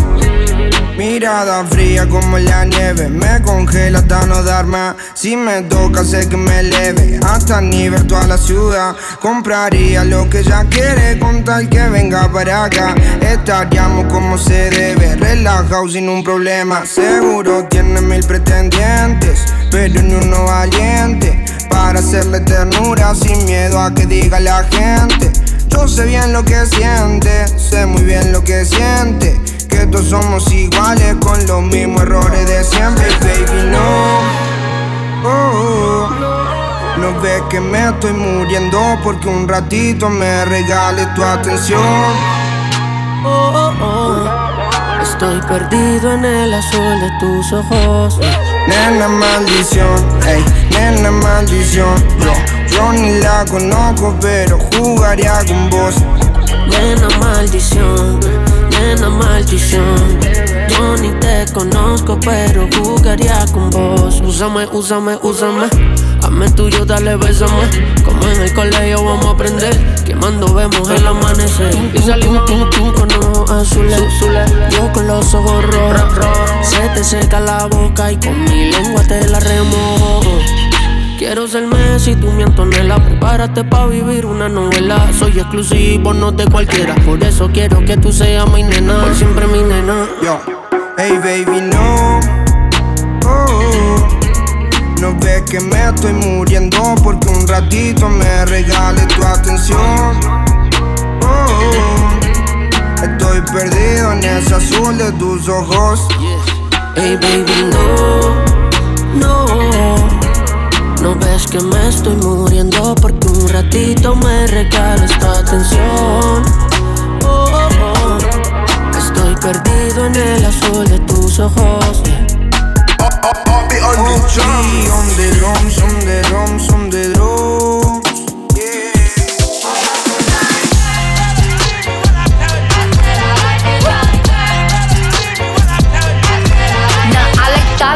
Mirada fría como la nieve, me congela hasta no dar más. Si me toca, sé que me eleve hasta nivel toda la ciudad. Compraría lo que ella quiere con tal que venga para acá. Estaríamos como se debe, relajado sin un problema. Seguro tiene mil pretendientes, pero ni uno valiente. Para hacerle ternura sin miedo a que diga la gente. Yo sé bien lo que siente, sé muy bien lo que siente. Que todos somos iguales con los mismos errores de siempre, baby, no. Oh, no ves que me estoy muriendo porque un ratito me regales tu atención. Oh, oh, oh. Estoy perdido en el azul de tus ojos. Nena maldición, ey, nena maldición. Yo, yo ni la conozco, pero jugaría con vos. Nena maldición, nena maldición. Yo ni te conozco, pero jugaría con vos. Úsame, úsame, úsame. Hazme tuyo, dale, bésame. Como en el colegio vamos a aprender. Quemando vemos el amanecer. Y salimos tú con ojos azules. Yo con los ojos rojos. Se te seca la boca y con mi lengua te la remojo. Quiero ser Messi, tú mi Antonella. Prepárate pa' vivir una novela. Soy exclusivo, no de cualquiera. Por eso quiero que tú seas mi nena. Por siempre mi nena. Yo, hey baby, no. Oh, no ves que me estoy muriendo porque un ratito me regales tu atención. Oh, estoy perdido en ese azul de tus ojos. Hey baby, no, no No ves que me estoy muriendo porque un ratito me regales tu atención. Oh, oh, oh. Estoy perdido en el azul de tus ojos. On the drums, on the drums, on the drums. Now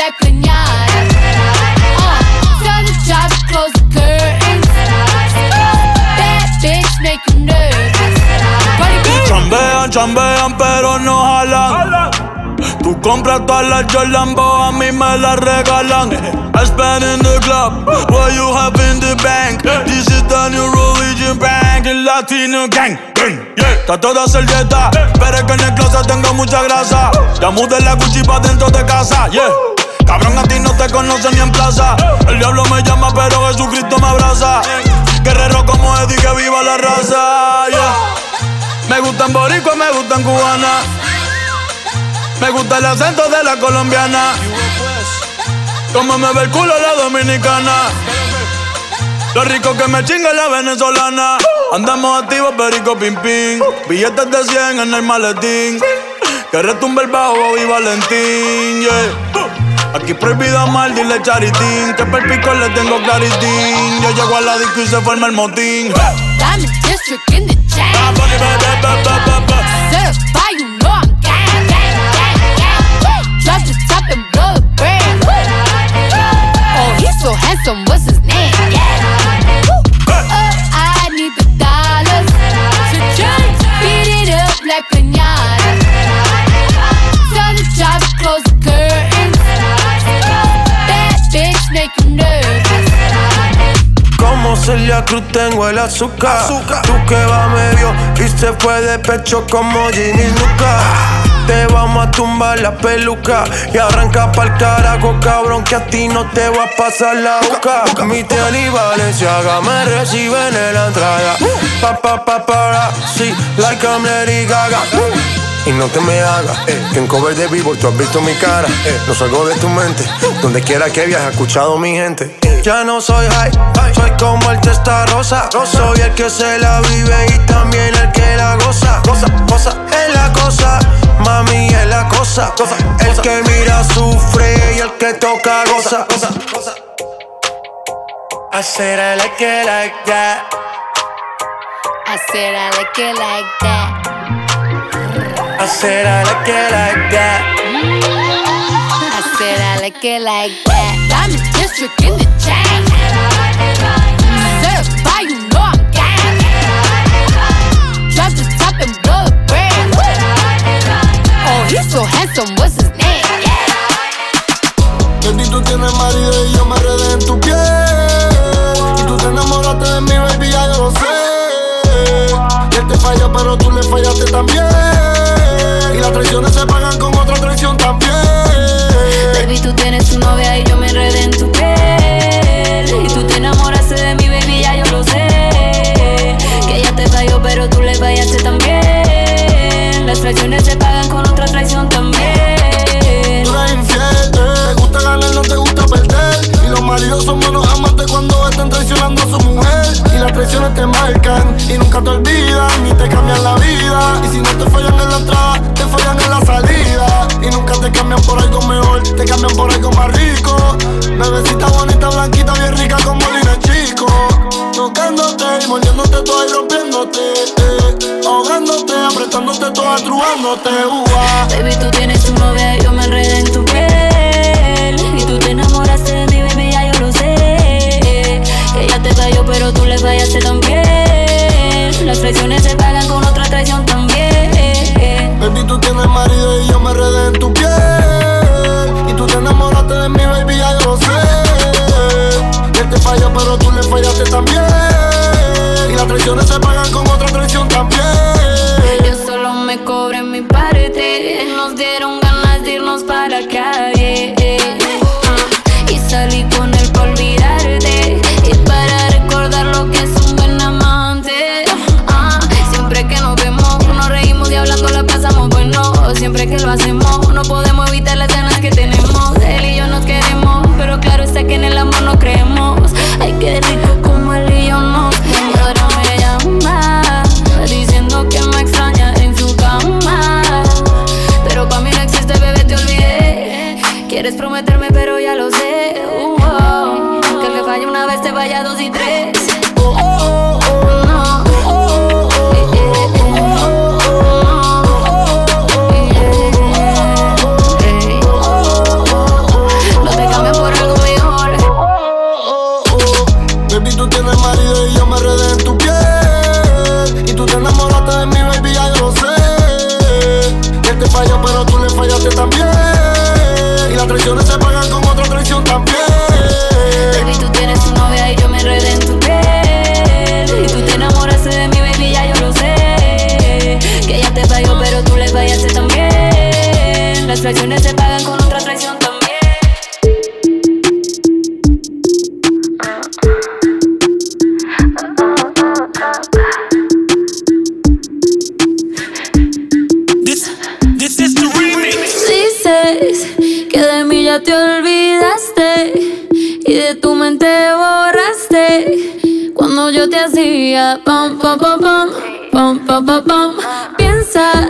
like a Chambean, chambean, pero no jalan. Tú compras todas las Jolambo, a mí me las regalan. I spend in the club, what you have in the bank. This is the new religion bank, el latino gang. Yeah. Está toda servieta, pero es que en el closet tengo mucha grasa. Ya mudé la Gucci pa' dentro de casa, yeah. Cabrón, a ti no te conocen ni en plaza. El diablo me llama, pero Jesucristo me abraza. Guerrero como Eddie, que viva la raza. Me gustan boricua, me gustan cubana. Me gusta el acento de la colombiana. Como me ve el culo la dominicana. Lo rico que me chinga la venezolana. Andamos activos, perico pim pim. Billetes de 100 en el maletín. Que retumbe el bajo y Valentín, yeah. Aquí prohibido mal, dile charitín. Que per pico le tengo claritín. Yo llego a la disco y se forma el motín. Diamond District in the chain. Certified, you know I'm gang, gang, gang, gang. Drop the top and blow the brand. Oh, he's so handsome, what's his name? Como Celia Cruz tengo el azúcar. Tú que va medio y se fue de pecho como Ginny Luca. Te vamos a tumbar la peluca y arranca pa'l carajo, cabrón, que a ti no te va a pasar la boca. Mi tele y Valenciaga me reciben en la entrada. Pa, pa, pa, para, sí, like I'm Lady Gaga. Y no te me hagas, eh, que en cover de vivo tú has visto mi cara. Eh, no salgo de tu mente, donde quiera que viajes, escuchado mi gente. Ya no soy high, soy como el testa rosa. Soy el que se la vive y también el que la goza. Cosa, cosa, es la cosa, mami es la cosa. El que mira sufre y el que toca goza. I said I like it like that. I said I like it like that. I said I like it like that. I said I like it like that. Diamond District in the Baby, tú tienes tu novia y yo me enredé en tu piel. Enamoraste de mi baby, ya yo lo sé. Que ella te falló, pero tú le fallaste también. Las traiciones se pagan con otra traición también. Tú eres infiel, te gusta ganar, no te gusta perder. Y los maridos son buenos amantes cuando están traicionando a su mujer. Y las traiciones te marcan y nunca te olvidan ni te cambian la vida. Y si no te fallan en la entrada, fallan en la salida. Y nunca te cambian por algo mejor, te cambian por algo más rico. Bebecita bonita, blanquita, bien rica como Lina Chico. Tocándote y mordiéndote toda y rompiéndote. eh. Ahogándote, apretándote toda, trubándote. uva. Baby, tú tienes tu novia y yo me enredé en tu piel. Y tú te enamoraste de mi baby, ya yo lo sé. Que ella te falló, pero tú le fallaste también. Las traiciones se pagan con otra traición también. Baby, tú tienes marido y yo me redé en tu piel. Y tú te enamoraste de mi baby, ya yo lo sé. Él te falló, pero tú le fallaste también. Y las traiciones se pagan con otra traición también. Yo solo me cobré mi parte. Nos dieron ganas de irnos para la calle. Y salí con él para Siempre que lo hacemos, no podemos evitar las ganas que tenemos. Él y yo nos queremos, pero claro está que en el amor no creemos. Ay, qué rico como él y yo nos ahora me llama, diciendo que me extraña en su cama. Pero para mí no existe, bebé, te olvidé. Quieres prometerme, pero ya lo sé. Uh, oh. Que que falla una vez traiciones se pagan con otra traición también. Baby, tú tienes tu novia y yo me enredé en tu piel. Y tú te enamoraste de mi baby, ya yo lo sé. Que ella te falló, pero tú le fallaste también. Las traiciones se Pam, pam, pam, pam, pam, pam, pam, pam. Piensas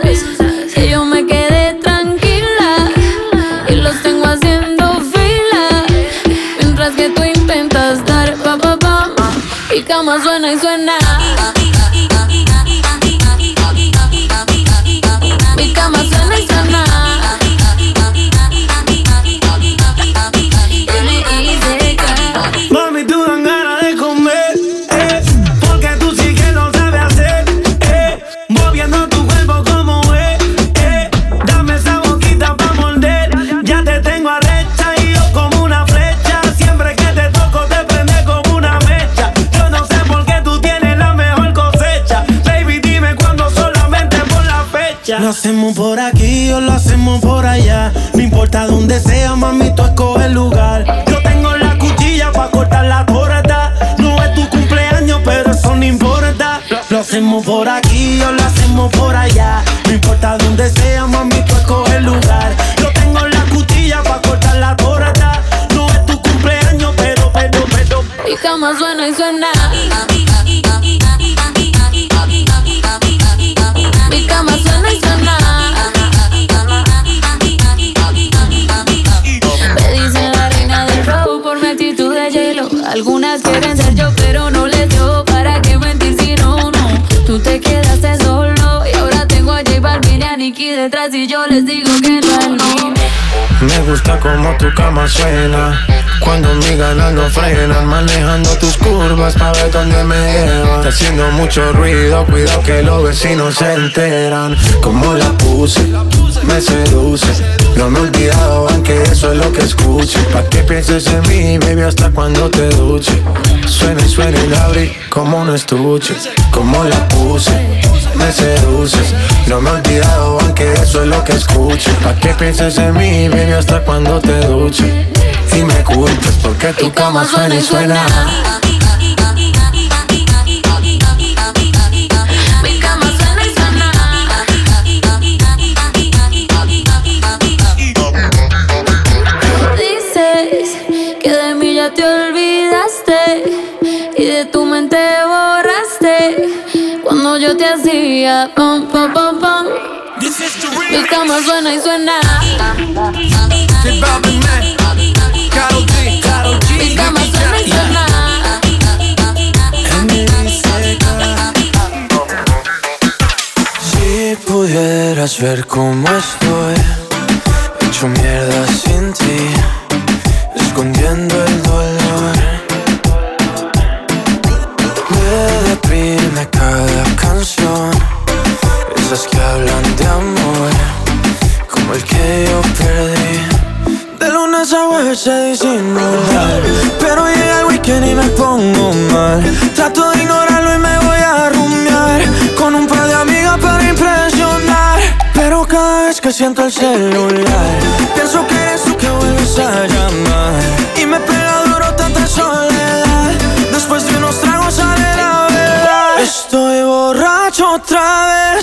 que yo me quedé tranquila y los tengo haciendo fila mientras que tú intentas dar pam, pam, pam. Y cama suena y suena. Por aquí como tu cama suena. Cuando mi ganas no frenan Manejando tus curvas pa' ver dónde me llevan Está haciendo mucho ruido Cuidado que los vecinos se enteran. Como la puse, me seduce. No me he olvidado aunque eso es lo que escuche Pa' que pienses en mí, baby, hasta cuando te duche Suena y suena y la abrí como un estuche Como la puse, me seduces. No me he olvidado aunque eso es lo que escuche. Pa' que pienses en mí, baby, hasta cuando te duche Y me culpes porque tu cama suena y suena te hacía pam pam pam pam. Mi cama suena y suena. Mi cama suena y suena. Si pudieras ver cómo estoy, hecho mierda sin ti, escondiendo el dolor. Siento el celular, pienso que eres tú que vuelves a llamar. Y me pega duro tanta soledad. Después de unos tragos sale la verdad. Estoy borracho otra vez,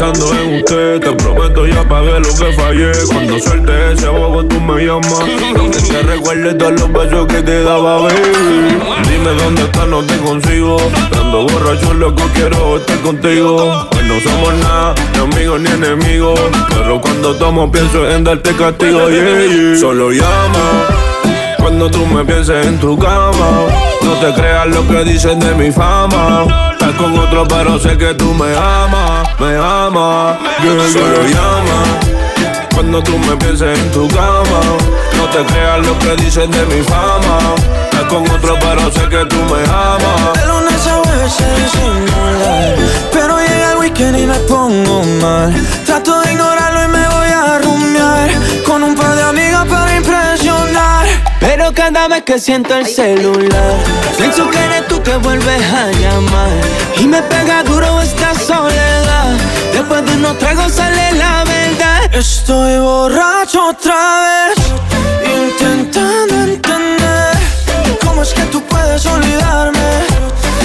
Pensando en usted, te prometo ya pagué lo que fallé. Cuando suelte ese abogo, tú me llamas. Donde te recuerdes todos los besos que te daba, baby. Dime dónde estás, no te consigo. Dando borracho, loco, quiero estar contigo. Pues no somos nada, ni amigos ni enemigos. Pero cuando tomo, pienso en darte castigo. Solo llama. Cuando tú me pienses en tu cama, no te creas lo que dicen de mi fama. Estás con otro, pero sé que tú me amas, me amas. Yeah, Solo llama. Cuando tú me pienses en tu cama, no te creas lo que dicen de mi fama. Estás con otro, pero sé que tú me amas. De lunes a veces simular Pero llega el weekend y me pongo mal Trato de ignorarlo y me voy a rumiar Con un par de amigas para impresionar Pero cada vez que siento el celular Pienso que eres tú que vuelves a llamar. Y me pega duro esta soledad. Después de unos tragos sale la verdad. Estoy borracho otra vez Intentando entender ¿Cómo es que tú puedes olvidarme?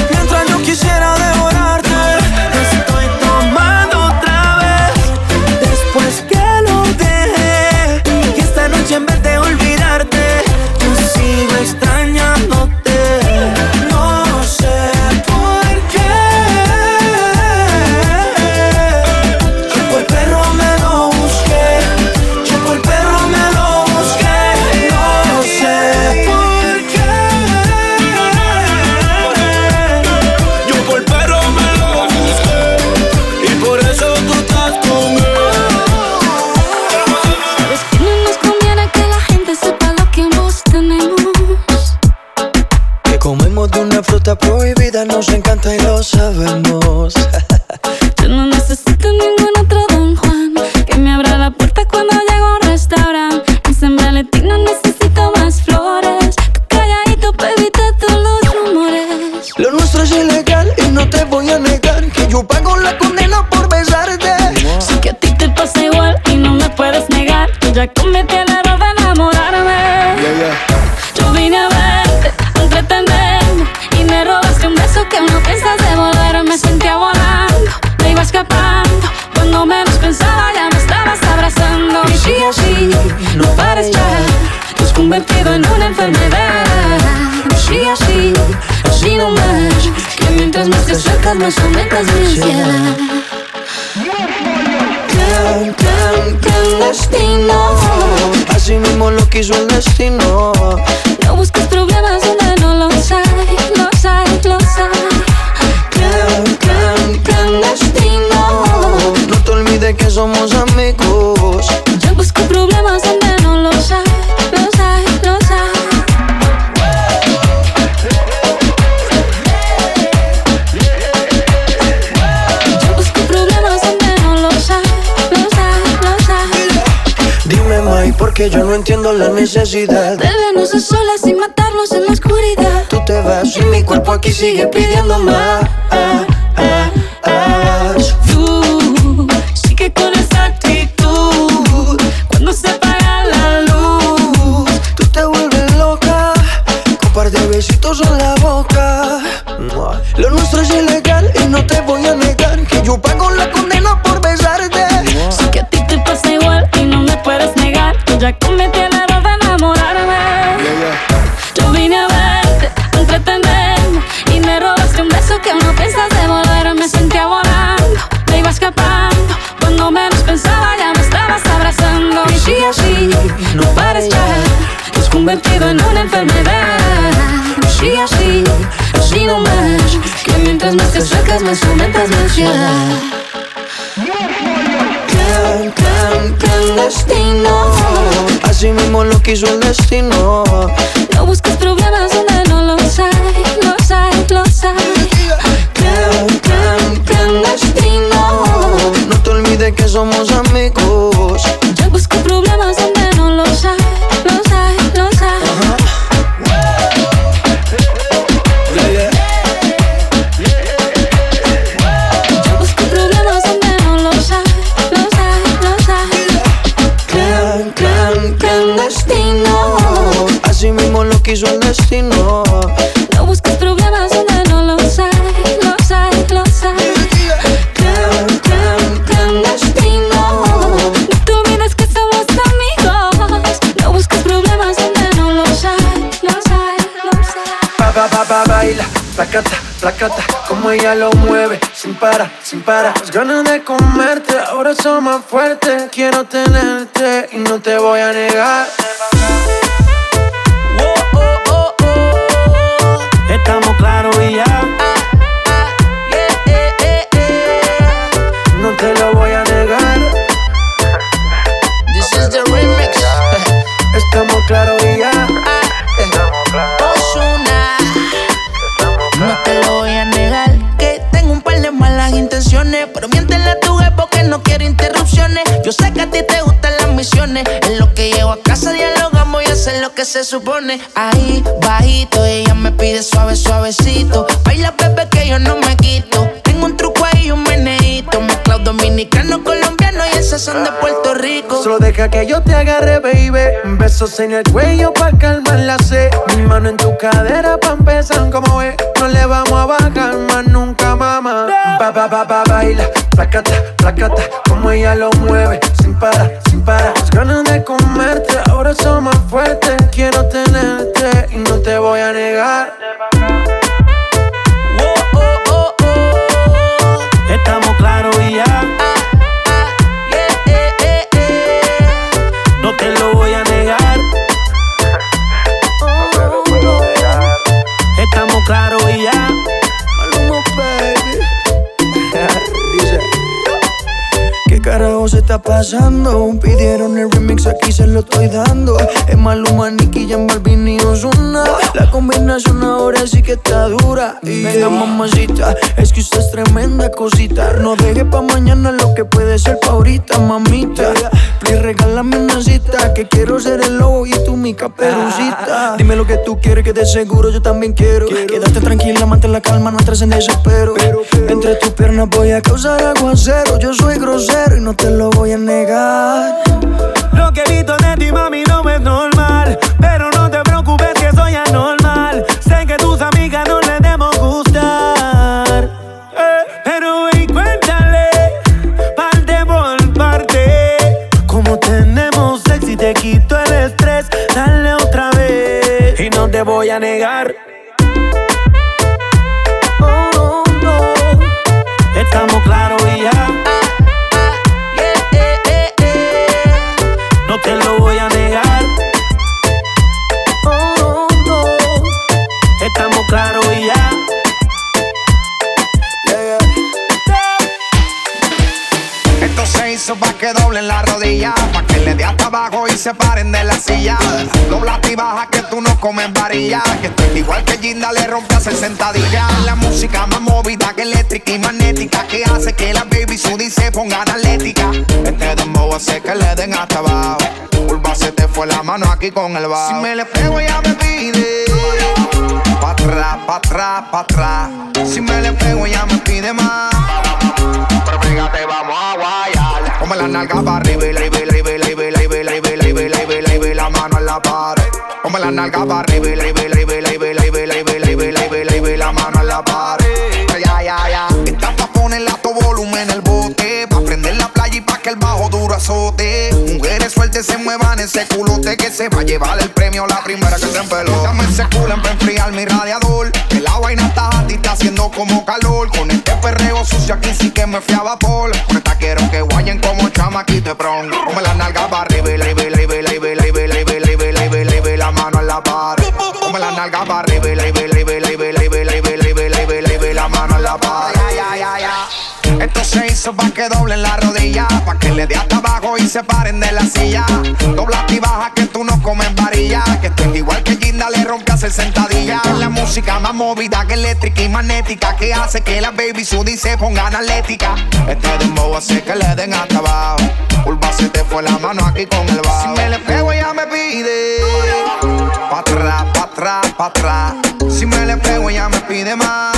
Mientras yo quisiera devorarte Estoy tomando otra vez. Después que lo dejé Y esta noche en vez de Yo sigo convertido en una enfermedad. Sí, así, así no más Que mientras más te acercas más aumentas mi ansiedad. Clan, clan, clandestino Así mismo lo quiso el destino. No busques problemas donde no los hay, los hay, los hay. Clan, clan, clandestino No te olvides que somos amigos Porque yo no entiendo la necesidad De vernos a solas sin matarnos en la oscuridad. Tú te vas y mi cuerpo aquí sigue pidiendo más Tú sigue con esa actitud cuando se apaga la luz. Tú te vuelves loca Con par de besitos en la boca Lo nuestro es ilegal y no te voy a negar Que yo pago la condena aumentas mi ansiedad Clan, clan, clandestino Así mismo lo quiso el destino. No busques problemas donde no los hay, los hay, los hay. Clan, clan, clandestino No te olvides que somos amigos. Yo busco problemas No busques problemas donde no los hay, los hay, los hay. Gran, gran, clandestino. No te olvides que somos amigos. No busques problemas donde no los hay, los hay, los hay. Ba, ba, ba, baila, placata, placata. Como ella lo mueve, sin para, sin para. Las ganas de comerte ahora son más fuertes. Quiero tenerte y no te voy a negar. Se supone. Ahí bajito ella me pide suave suavecito, baila bebé que yo no me quito. Tengo un truco ahí un meneíto, mezclado dominicano colombiano y esas son de Puerto Rico. Solo deja que yo te agarre, baby. Besos en el cuello pa' calmar la sed. Mi mano en tu cadera pa' empezar como es. No le vamos a bajar más nunca, mamá. Ba, ba, ba, ba, baila. Placata, placata, como ella lo mueve. Sin parar, sin parar. Las ganas de comerte, ahora son te voy a negar. Pasando? Pidieron el remix, aquí se lo estoy dando. Es Maluma, Nicky, Jan Balvin y Ozuna. La combinación ahora sí que está dura. Y Venga, mamacita, es que usted es tremenda cosita. No deje pa' mañana lo que puede ser pa' ahorita, mamita. Please, regálame una cita, que quiero ser el lobo y tú mi caperucita. Dime lo que tú quieres, que de seguro yo también quiero. Quédate tranquila, mantén la calma, no entres en desespero. Entre tus piernas voy a causar aguacero. Yo soy grosero y no te lo voy a negar. Lo que he visto de ti, mami, no es normal. Pero no te preocupes que soy anormal. Sé que tus amigas no les debemos gustar. Eh, pero y cuéntale, parte por parte. Como tenemos sexy, y te quito el estrés. Dale otra vez. Y no te voy a negar. Oh, no. Estamos claros y ya. Que estoy igual que Ginda le rompe a hacer sentadilla. La música más movida que eléctrica y magnética, que hace que la baby sudi se ponga atlética. Este dembow hace que le den hasta abajo. Curva se te fue la mano aquí con el bajo. Si me le pego ya me pide. Pa' atrás, pa' atrás, pa' atrás. Si me le pego ya me pide más. Pero fíjate, vamos a guayar. Come la nalga para arriba la nalga para arriba y la arriba y la arriba y la arriba y la arriba y la arriba y la arriba y la arriba la mano en la pared. Ya, ya, ya. Esta pa' ponerle a tu volumen en el bote. Pa' prender la playa y pa' que el bajo duro azote. Mujeres sueltas se muevan ese culote que se va a llevar el premio la primera que se empeló. Dame ese culo para enfriar mi radiador. Que la vaina está a ti, está haciendo como calor. Con este perreo sucio aquí sí que me fui a vapor. Con esta quiero que guayen como chamaquito de pron. Come la nalga para arriba Hizo pa' que doblen la rodilla, pa' que le dé hasta abajo y se paren de la silla. Dobla y baja que tú no comes varilla, que estoy igual que Ginda le a hacer sentadilla. La música más movida que eléctrica y magnética, que hace que la baby sudi se pongan atlética. Este dembow hace que le den hasta abajo. Curva se te fue la mano aquí con el bajo. Si me le pego ella me pide. Pa' atrás, pa' atrás, pa' atrás. Si me le pego ella me pide más.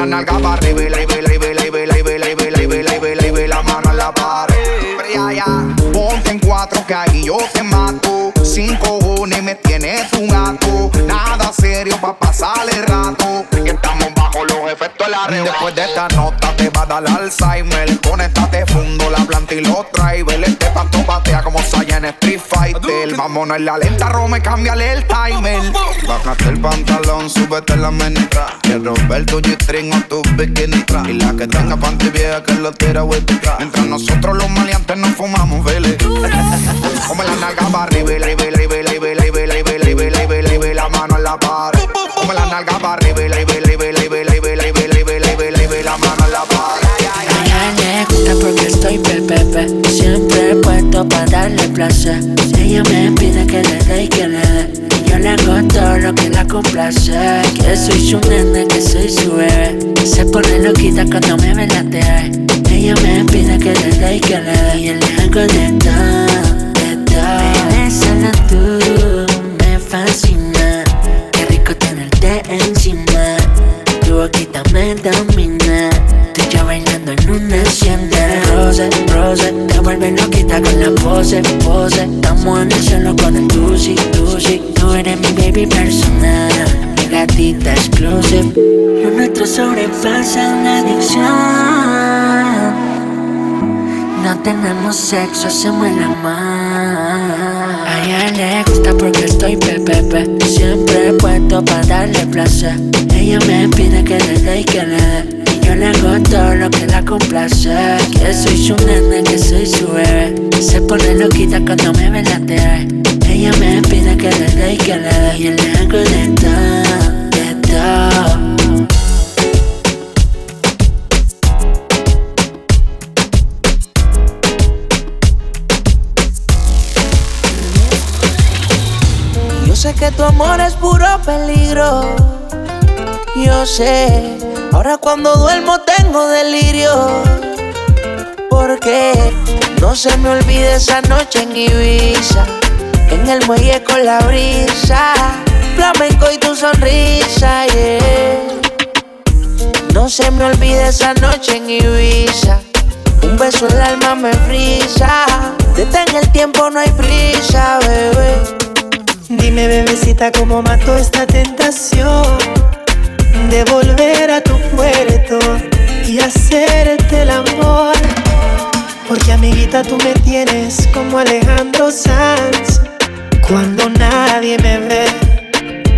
La nalga para arriba y la y la y la la y la y la la la la mano en la pared. Pero ya, ya. Ponte en cuatro que ahí yo te mato. Sin cojones me tienes un gato. Nada serio pa' pasar el rato. Que estamos bajo los efectos de la Después de esta nota te va a dar Alzheimer. Conéctate, fundo la planta y los drivers. Este pato patea como Saya en Street Vámonos en la lenta, Rome, cámbiale el timer. Bájate el pantalón, súbete la menita. Quiero ver tu string o tu bikini. Y la que tenga panty vieja que lo tira vuelta. Mientras nosotros los maleantes nos fumamos, vele. Come la nalga para arriba, la mano en la pared. Come la nalga para. Estoy pepepe. Siempre puesto para darle placer. Ella me pide que le dé y que le dé yo le hago todo lo que la complace. Que soy su nene, que soy su bebé. Se pone loquita cuando me ve la TV Ella me pide que le dé y que le dé. Y yo le hago de todo, de todo. Solo tú me fascina. Qué rico tenerte encima. Tu boquita me domina Rose, rose Te vuelve loquita con la pose, pose Estamos en el cielo con el tusi, tusi Tú eres mi baby personal Mi gatita exclusive Lo nuestro sobrepasa una adicción no tenemos sexo, hacemos el amor. A ella le gusta porque estoy pepepe. Siempre puesto para darle placer. Ella me pide que le dé y que le dé. Le hago todo lo que la complace. Que soy su nene, que soy su bebé. Se pone loquita cuando me ve la TV. Ella me pide que le dé y que le dé. Y le hago de todo, de todo. Yo sé que tu amor es puro peligro. Yo sé, ahora cuando duermo tengo delirio. Porque no se me olvide esa noche en Ibiza. En el muelle con la brisa. Flamenco y tu sonrisa, yeah. No se me olvide esa noche en Ibiza. Un beso en el alma me frisa. Detén el tiempo, no hay prisa, bebé. Dime, bebecita, cómo mato esta tentación de volver a tu puerto y hacerte el amor. Porque, amiguita, tú me tienes como Alejandro Sanz. Cuando nadie me ve,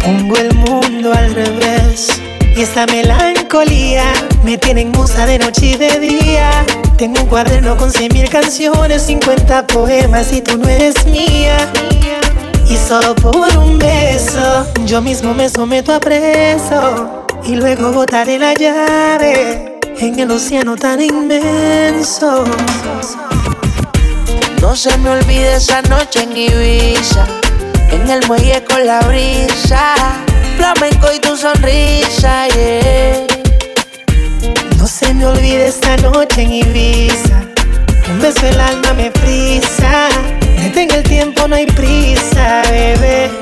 pongo el mundo al revés. Y esta melancolía me tiene en musa de noche y de día. Tengo un cuaderno con cien mil canciones, 50 poemas y tú no eres mía. Y solo por un beso, yo mismo me someto a preso. Y luego botaré la llave en el océano tan inmenso. No se me olvide esa noche en Ibiza. En el muelle con la brisa. Flamenco y tu sonrisa, yeah. No se me olvide esta noche en Ibiza. Un beso el alma me frisa. Detén el tiempo, no hay prisa, bebé.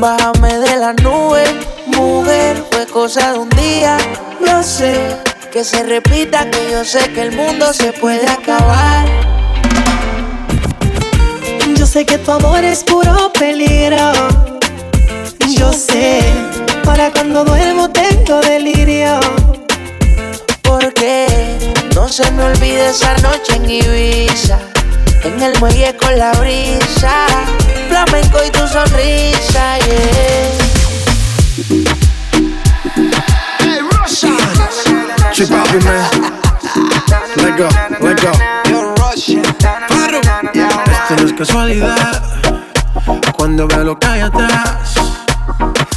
Bájame de la nube, mujer, fue cosa de un día. Yo sé que se repita, que yo sé que el mundo se puede acabar. Yo sé que tu amor es puro peligro. Yo sé, para cuando duermo tengo delirio. Porque no se me olvide esa noche en Ibiza. En el muelle con la brisa. Flamenco y tu sonrisa, yeah. Chip out man. Let go, let go. Esto no es casualidad. Cuando veo lo que hay atrás.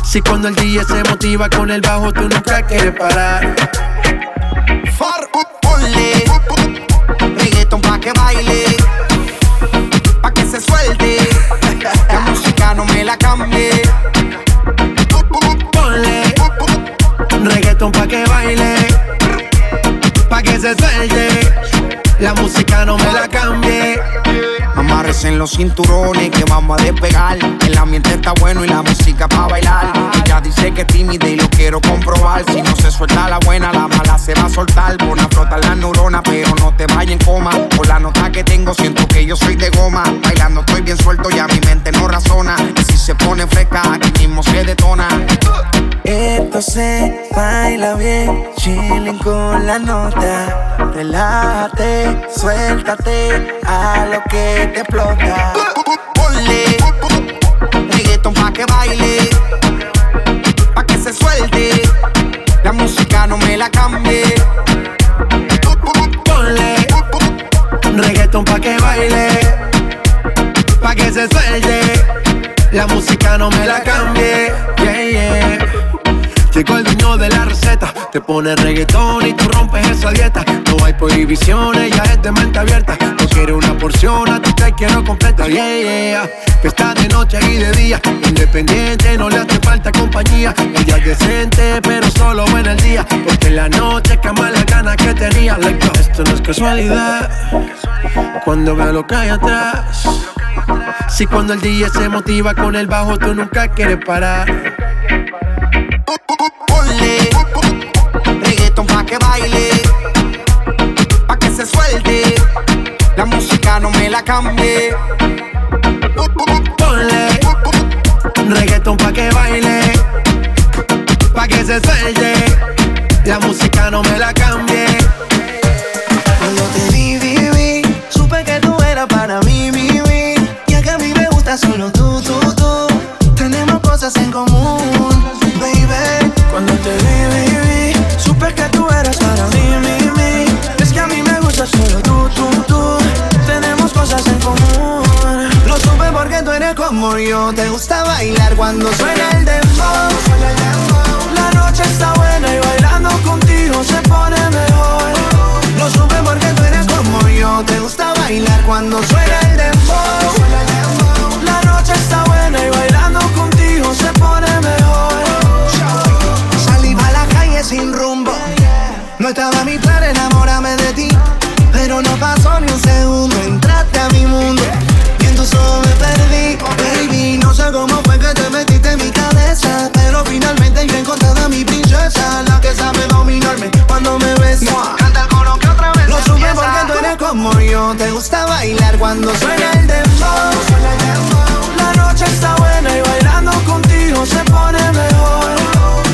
Si cuando el día se motiva con el bajo, tú nunca quieres parar. Far, ponle reggaeton pa' que baile, cambie. Ponle Reggaeton pa' que baile, pa' que se suelte. La música no me la cambie. Amarres en los cinturones que vamos a despegar. El ambiente está bueno y la música pa' bailar. Ella dice que es tímida y lo quiero comprobar. Si no se suelta la buena, la mala se va a soltar. Pon a flotar la neurona, pero no te vayas en coma. Por la nota que tengo, siento que yo soy de goma. Bailando estoy bien suelto, ya mi mente no razona. Y si se pone fresca, aquí mismo se detona. Esto se baila bien, chilling con la nota. Relájate, suéltate a lo que te explota. Ponle reggaeton pa' que baile, pa' que se suelte. La música no me la cambie. Ponle reggaeton pa' que baile, pa' que se suelte. La música no me la cambie. Yeah, yeah. Llegó el dueño de la receta, te pone reggaetón y tú rompes esa dieta. No hay prohibiciones, ya es de mente abierta. No quiere una porción, a ti te quiero completa. Yeah, yeah. Que está de noche y de día, independiente, no le hace falta compañía. Ella es decente, pero solo en el día. Porque en la noche cama la ganas que tenía. Esto no es casualidad. Cuando veo lo que hay atrás. Si cuando el DJ se motiva con el bajo, tú nunca quieres parar. Ponle reggaeton pa' que baile, pa' que se suelte. La música no me la cambie. Ponle reggaeton pa' que baile, pa' que se suelte. La música no me la cambie. Cuando te vi, vi, vi, supe que tú eras para mí, mi, mi. Ya que a mí me gusta solo tú, tú, tú. Tenemos cosas en común, bailar cuando suena el dembow. La noche está buena y bailando contigo se pone mejor. Lo supe porque tú eres como yo. Te gusta bailar cuando suena el dembow. Cuando me ves. Canta el coro que otra vez. Lo supe porque tú eres como yo. Te gusta bailar cuando suena el dembow. La noche está buena y bailando contigo se pone mejor.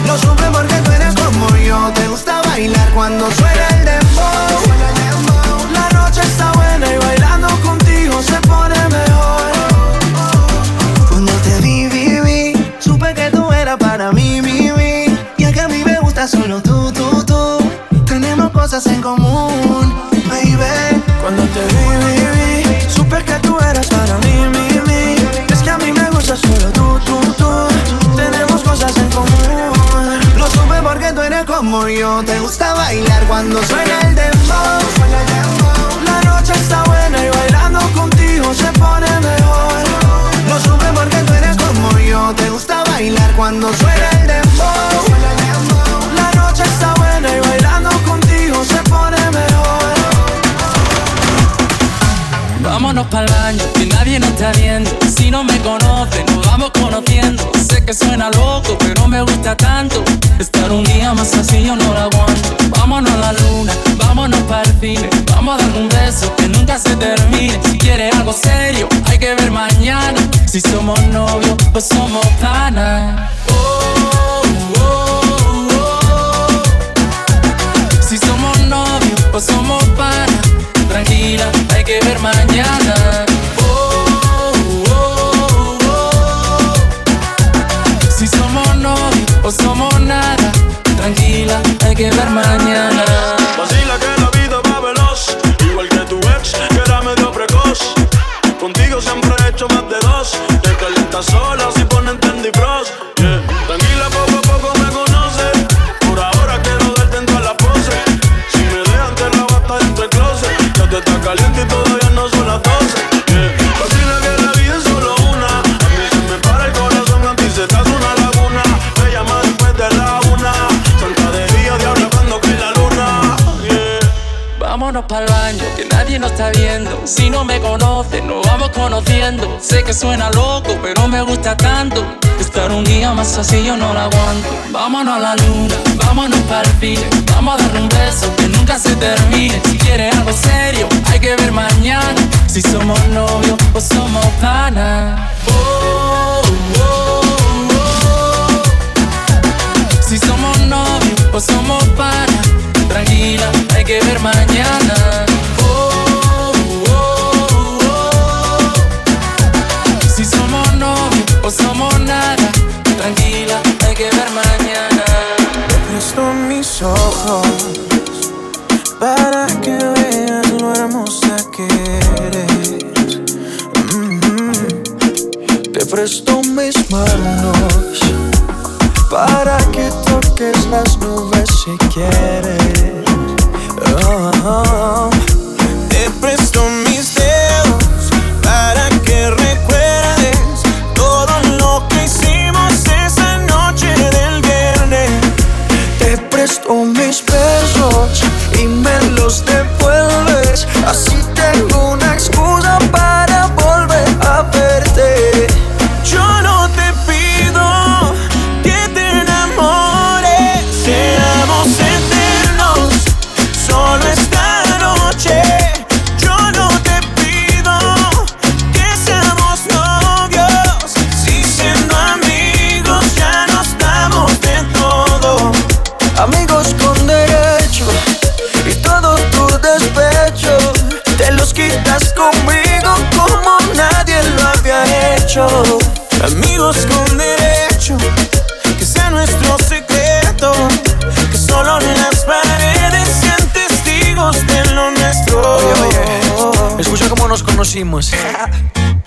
Lo supe porque tú eres como yo. Te gusta bailar cuando suena el dembow. La noche está buena y bailando Si no me conocen, nos vamos conociendo. Sé que suena loco, pero me gusta tanto. Estar un día más así yo no lo aguanto. Vámonos a la luna, vámonos para el cine. Vamos a dar un beso que nunca se termine. Si quieres algo serio, hay que ver mañana. Si somos novios, pues somos panas. Oh, oh, oh. Si somos novios, pues somos panas. Tranquila, hay que ver mañana. O somos nada, tranquila, hay que ver mañana. Vámonos para el baño, que nadie nos está viendo. Si no me conoces, nos vamos conociendo. Sé que suena loco, pero me gusta tanto. Estar un día más así yo no lo aguanto. Vámonos a la luna, vámonos para el cine. Vamos a dar un beso que nunca se termine. Si quieres algo serio, hay que ver mañana. Si somos novios o somos panas. Oh, oh, oh. Si somos novios o somos panas. Tranquila, hay que ver mañana. Oh, oh, oh. Si somos novios o somos nada. Tranquila, hay que ver mañana. Te presto mis ojos para que veas lo hermosa que eres. Mm. Te presto mis manos para que toques las nubes si quieres. Oh,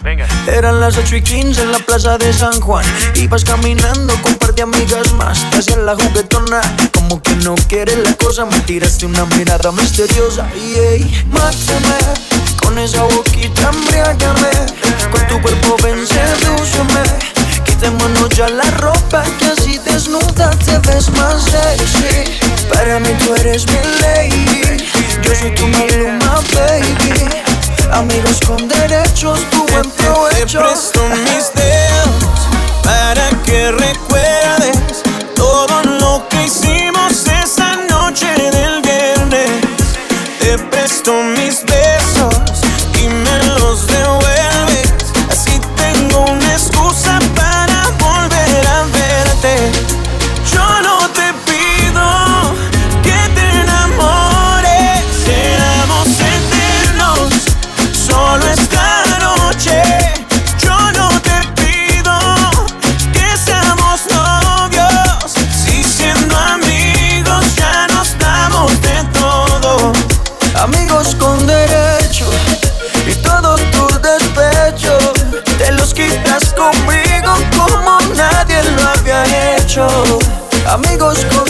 Venga. Eran las 8 y 15 en la plaza de San Juan. Ibas caminando con par de amigas más. Te la juguetona. Como que no quieres la cosa. Me tiraste una mirada misteriosa. Y ey, mátame. Con esa boquita embriágame. Con tu cuerpo ven, sedúceme. Quitémonos ya la ropa. Que así desnuda te ves más sexy. Para mí tú eres mi lady. Yo soy tu maluma, baby. Amigos con derechos, tu buen provecho. Te presto mis dedos para que recuerdes todo lo que hicimos esa noche del viernes. Te presto mis besos conmigo como nadie lo había hecho. Amigos con